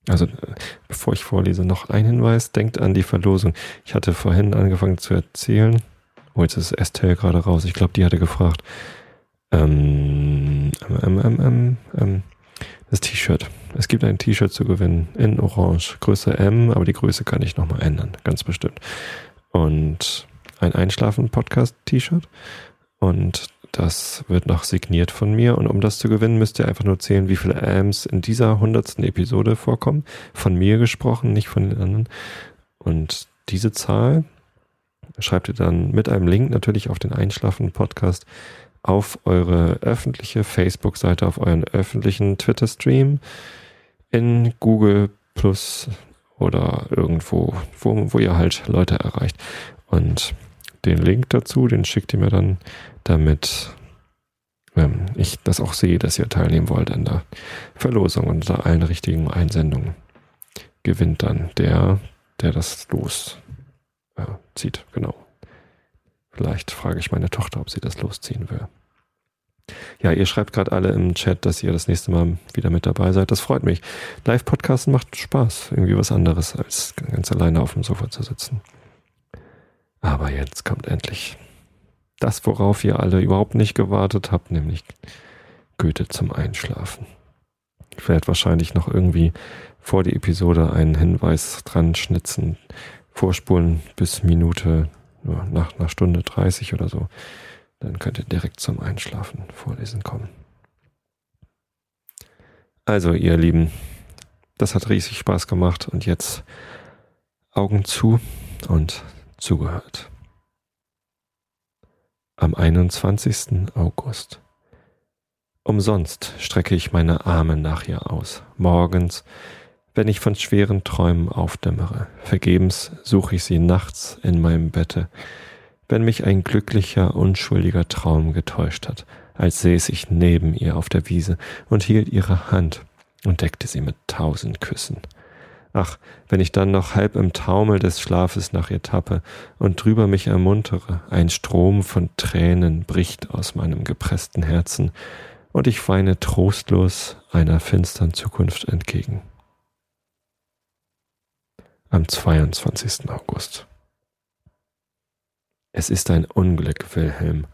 Also äh, bevor ich vorlese, noch ein Hinweis. Denkt an die Verlosung. Ich hatte vorhin angefangen zu erzählen. Oh, jetzt ist Estelle gerade raus. Ich glaube, die hatte gefragt. Ähm, ähm, ähm, ähm, ähm, das T-Shirt. Es gibt ein T-Shirt zu gewinnen in Orange. Größe M, aber die Größe kann ich nochmal ändern. Ganz bestimmt. Und ein Einschlafen-Podcast-T-Shirt. Und das wird noch signiert von mir. Und um das zu gewinnen, müsst ihr einfach nur zählen, wie viele Ams in dieser hundertsten Episode vorkommen. Von mir gesprochen, nicht von den anderen. Und diese Zahl schreibt ihr dann mit einem Link natürlich auf den Einschlafen-Podcast auf eure öffentliche Facebook-Seite, auf euren öffentlichen Twitter-Stream, in Google Plus oder irgendwo, wo, wo ihr halt Leute erreicht. Und den Link dazu, den schickt ihr mir dann, damit ähm, ich das auch sehe, dass ihr teilnehmen wollt an der Verlosung und unter allen richtigen Einsendungen gewinnt dann der, der das los zieht. Genau. Vielleicht frage ich meine Tochter, ob sie das losziehen will. Ja, ihr schreibt gerade alle im Chat, dass ihr das nächste Mal wieder mit dabei seid. Das freut mich. Live-Podcasten macht Spaß. Irgendwie was anderes, als ganz alleine auf dem Sofa zu sitzen. Aber jetzt kommt endlich das, worauf ihr alle überhaupt nicht gewartet habt, nämlich Goethe zum Einschlafen. Ich werde wahrscheinlich noch irgendwie vor die Episode einen Hinweis dran schnitzen, vorspulen bis Minute, nach einer Stunde 30 oder so. Dann könnt ihr direkt zum Einschlafen vorlesen kommen. Also, ihr Lieben, das hat riesig Spaß gemacht und jetzt Augen zu und zugehört. Am 21. August. Umsonst strecke ich meine Arme nach ihr aus. Morgens, wenn ich von schweren Träumen aufdämmere. Vergebens suche ich sie nachts in meinem Bette wenn mich ein glücklicher, unschuldiger Traum getäuscht hat, als säß ich neben ihr auf der Wiese und hielt ihre Hand und deckte sie mit tausend Küssen. Ach, wenn ich dann noch halb im Taumel des Schlafes nach ihr tappe und drüber mich ermuntere, ein Strom von Tränen bricht aus meinem gepressten Herzen, und ich weine trostlos einer finstern Zukunft entgegen. Am 22. August. Es ist ein Unglück, Wilhelm.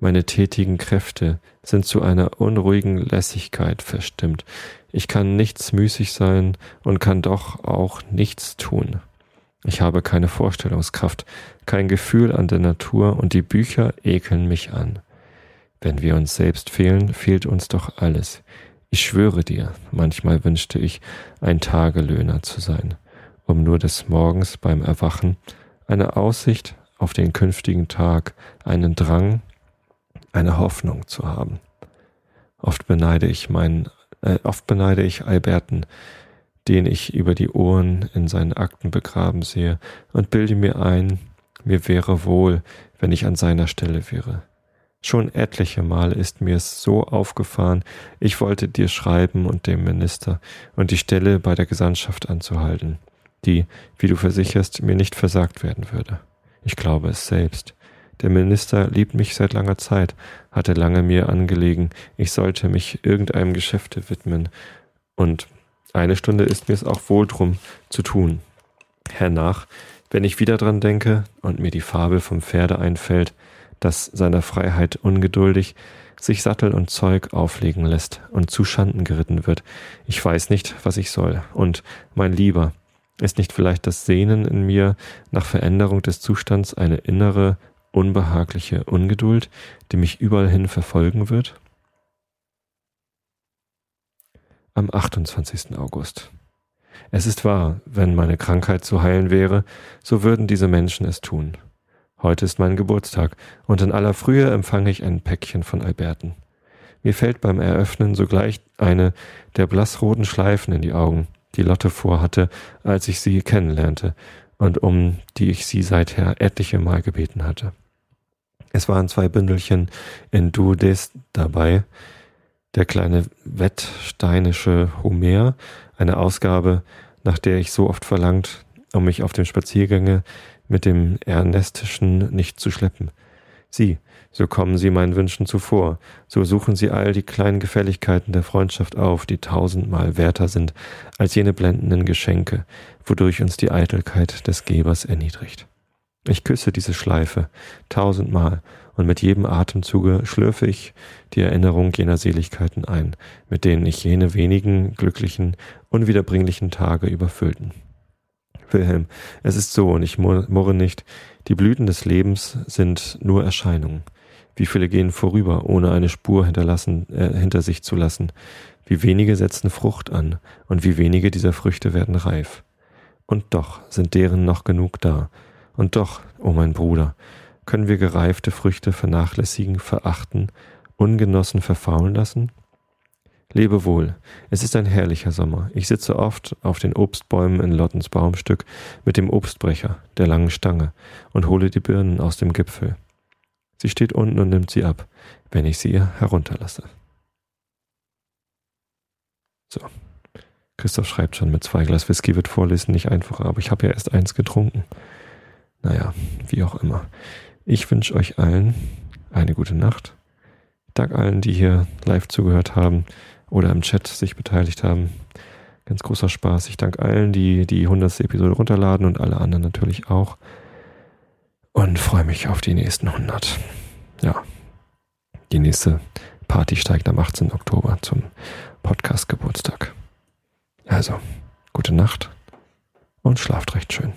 Meine tätigen Kräfte sind zu einer unruhigen Lässigkeit verstimmt. Ich kann nichts müßig sein und kann doch auch nichts tun. Ich habe keine Vorstellungskraft, kein Gefühl an der Natur und die Bücher ekeln mich an. Wenn wir uns selbst fehlen, fehlt uns doch alles. Ich schwöre dir, manchmal wünschte ich, ein Tagelöhner zu sein, um nur des Morgens beim Erwachen eine Aussicht auf den künftigen Tag einen Drang, eine Hoffnung zu haben. Oft beneide ich meinen, äh, oft beneide ich Alberten, den ich über die Ohren in seinen Akten begraben sehe, und bilde mir ein, mir wäre wohl, wenn ich an seiner Stelle wäre. Schon etliche Male ist mir es so aufgefahren, ich wollte dir schreiben und dem Minister und die Stelle bei der Gesandtschaft anzuhalten, die, wie du versicherst, mir nicht versagt werden würde. Ich glaube es selbst. Der Minister liebt mich seit langer Zeit, hatte lange mir angelegen, ich sollte mich irgendeinem Geschäfte widmen, und eine Stunde ist mir es auch wohl drum zu tun. Hernach, wenn ich wieder dran denke und mir die Fabel vom Pferde einfällt, das seiner Freiheit ungeduldig sich Sattel und Zeug auflegen lässt und zu Schanden geritten wird, ich weiß nicht, was ich soll. Und, mein Lieber, ist nicht vielleicht das Sehnen in mir nach Veränderung des Zustands eine innere, unbehagliche Ungeduld, die mich überall hin verfolgen wird? Am 28. August. Es ist wahr, wenn meine Krankheit zu heilen wäre, so würden diese Menschen es tun. Heute ist mein Geburtstag, und in aller Frühe empfange ich ein Päckchen von Alberten. Mir fällt beim Eröffnen sogleich eine der blassroten Schleifen in die Augen, die Lotte vorhatte, als ich sie kennenlernte und um die ich sie seither etliche Mal gebeten hatte. Es waren zwei Bündelchen in Duodes dabei, der kleine wettsteinische Homer, eine Ausgabe, nach der ich so oft verlangt um mich auf dem Spaziergänge mit dem Ernestischen nicht zu schleppen. Sie, so kommen sie meinen Wünschen zuvor, so suchen sie all die kleinen Gefälligkeiten der Freundschaft auf, die tausendmal werter sind als jene blendenden Geschenke, wodurch uns die Eitelkeit des Gebers erniedrigt. Ich küsse diese Schleife tausendmal, und mit jedem Atemzuge schlürfe ich die Erinnerung jener Seligkeiten ein, mit denen ich jene wenigen glücklichen, unwiederbringlichen Tage überfüllten. Wilhelm, es ist so, und ich murre nicht, die Blüten des Lebens sind nur Erscheinungen. Wie viele gehen vorüber, ohne eine Spur hinterlassen, äh, hinter sich zu lassen? Wie wenige setzen Frucht an, und wie wenige dieser Früchte werden reif. Und doch sind deren noch genug da. Und doch, o oh mein Bruder, können wir gereifte Früchte vernachlässigen, verachten, ungenossen verfaulen lassen? Lebe wohl, es ist ein herrlicher Sommer. Ich sitze oft auf den Obstbäumen in Lottens Baumstück mit dem Obstbrecher, der langen Stange, und hole die Birnen aus dem Gipfel. Sie steht unten und nimmt sie ab, wenn ich sie herunterlasse. So. Christoph schreibt schon, mit zwei Glas Whisky wird Vorlesen nicht einfacher, aber ich habe ja erst eins getrunken. Naja, wie auch immer. Ich wünsche euch allen eine gute Nacht. Dank allen, die hier live zugehört haben oder im Chat sich beteiligt haben. Ganz großer Spaß. Ich danke allen, die die 100. Episode runterladen und alle anderen natürlich auch. Und freue mich auf die nächsten 100. Ja, die nächste Party steigt am 18. Oktober zum Podcast-Geburtstag. Also, gute Nacht und schlaft recht schön.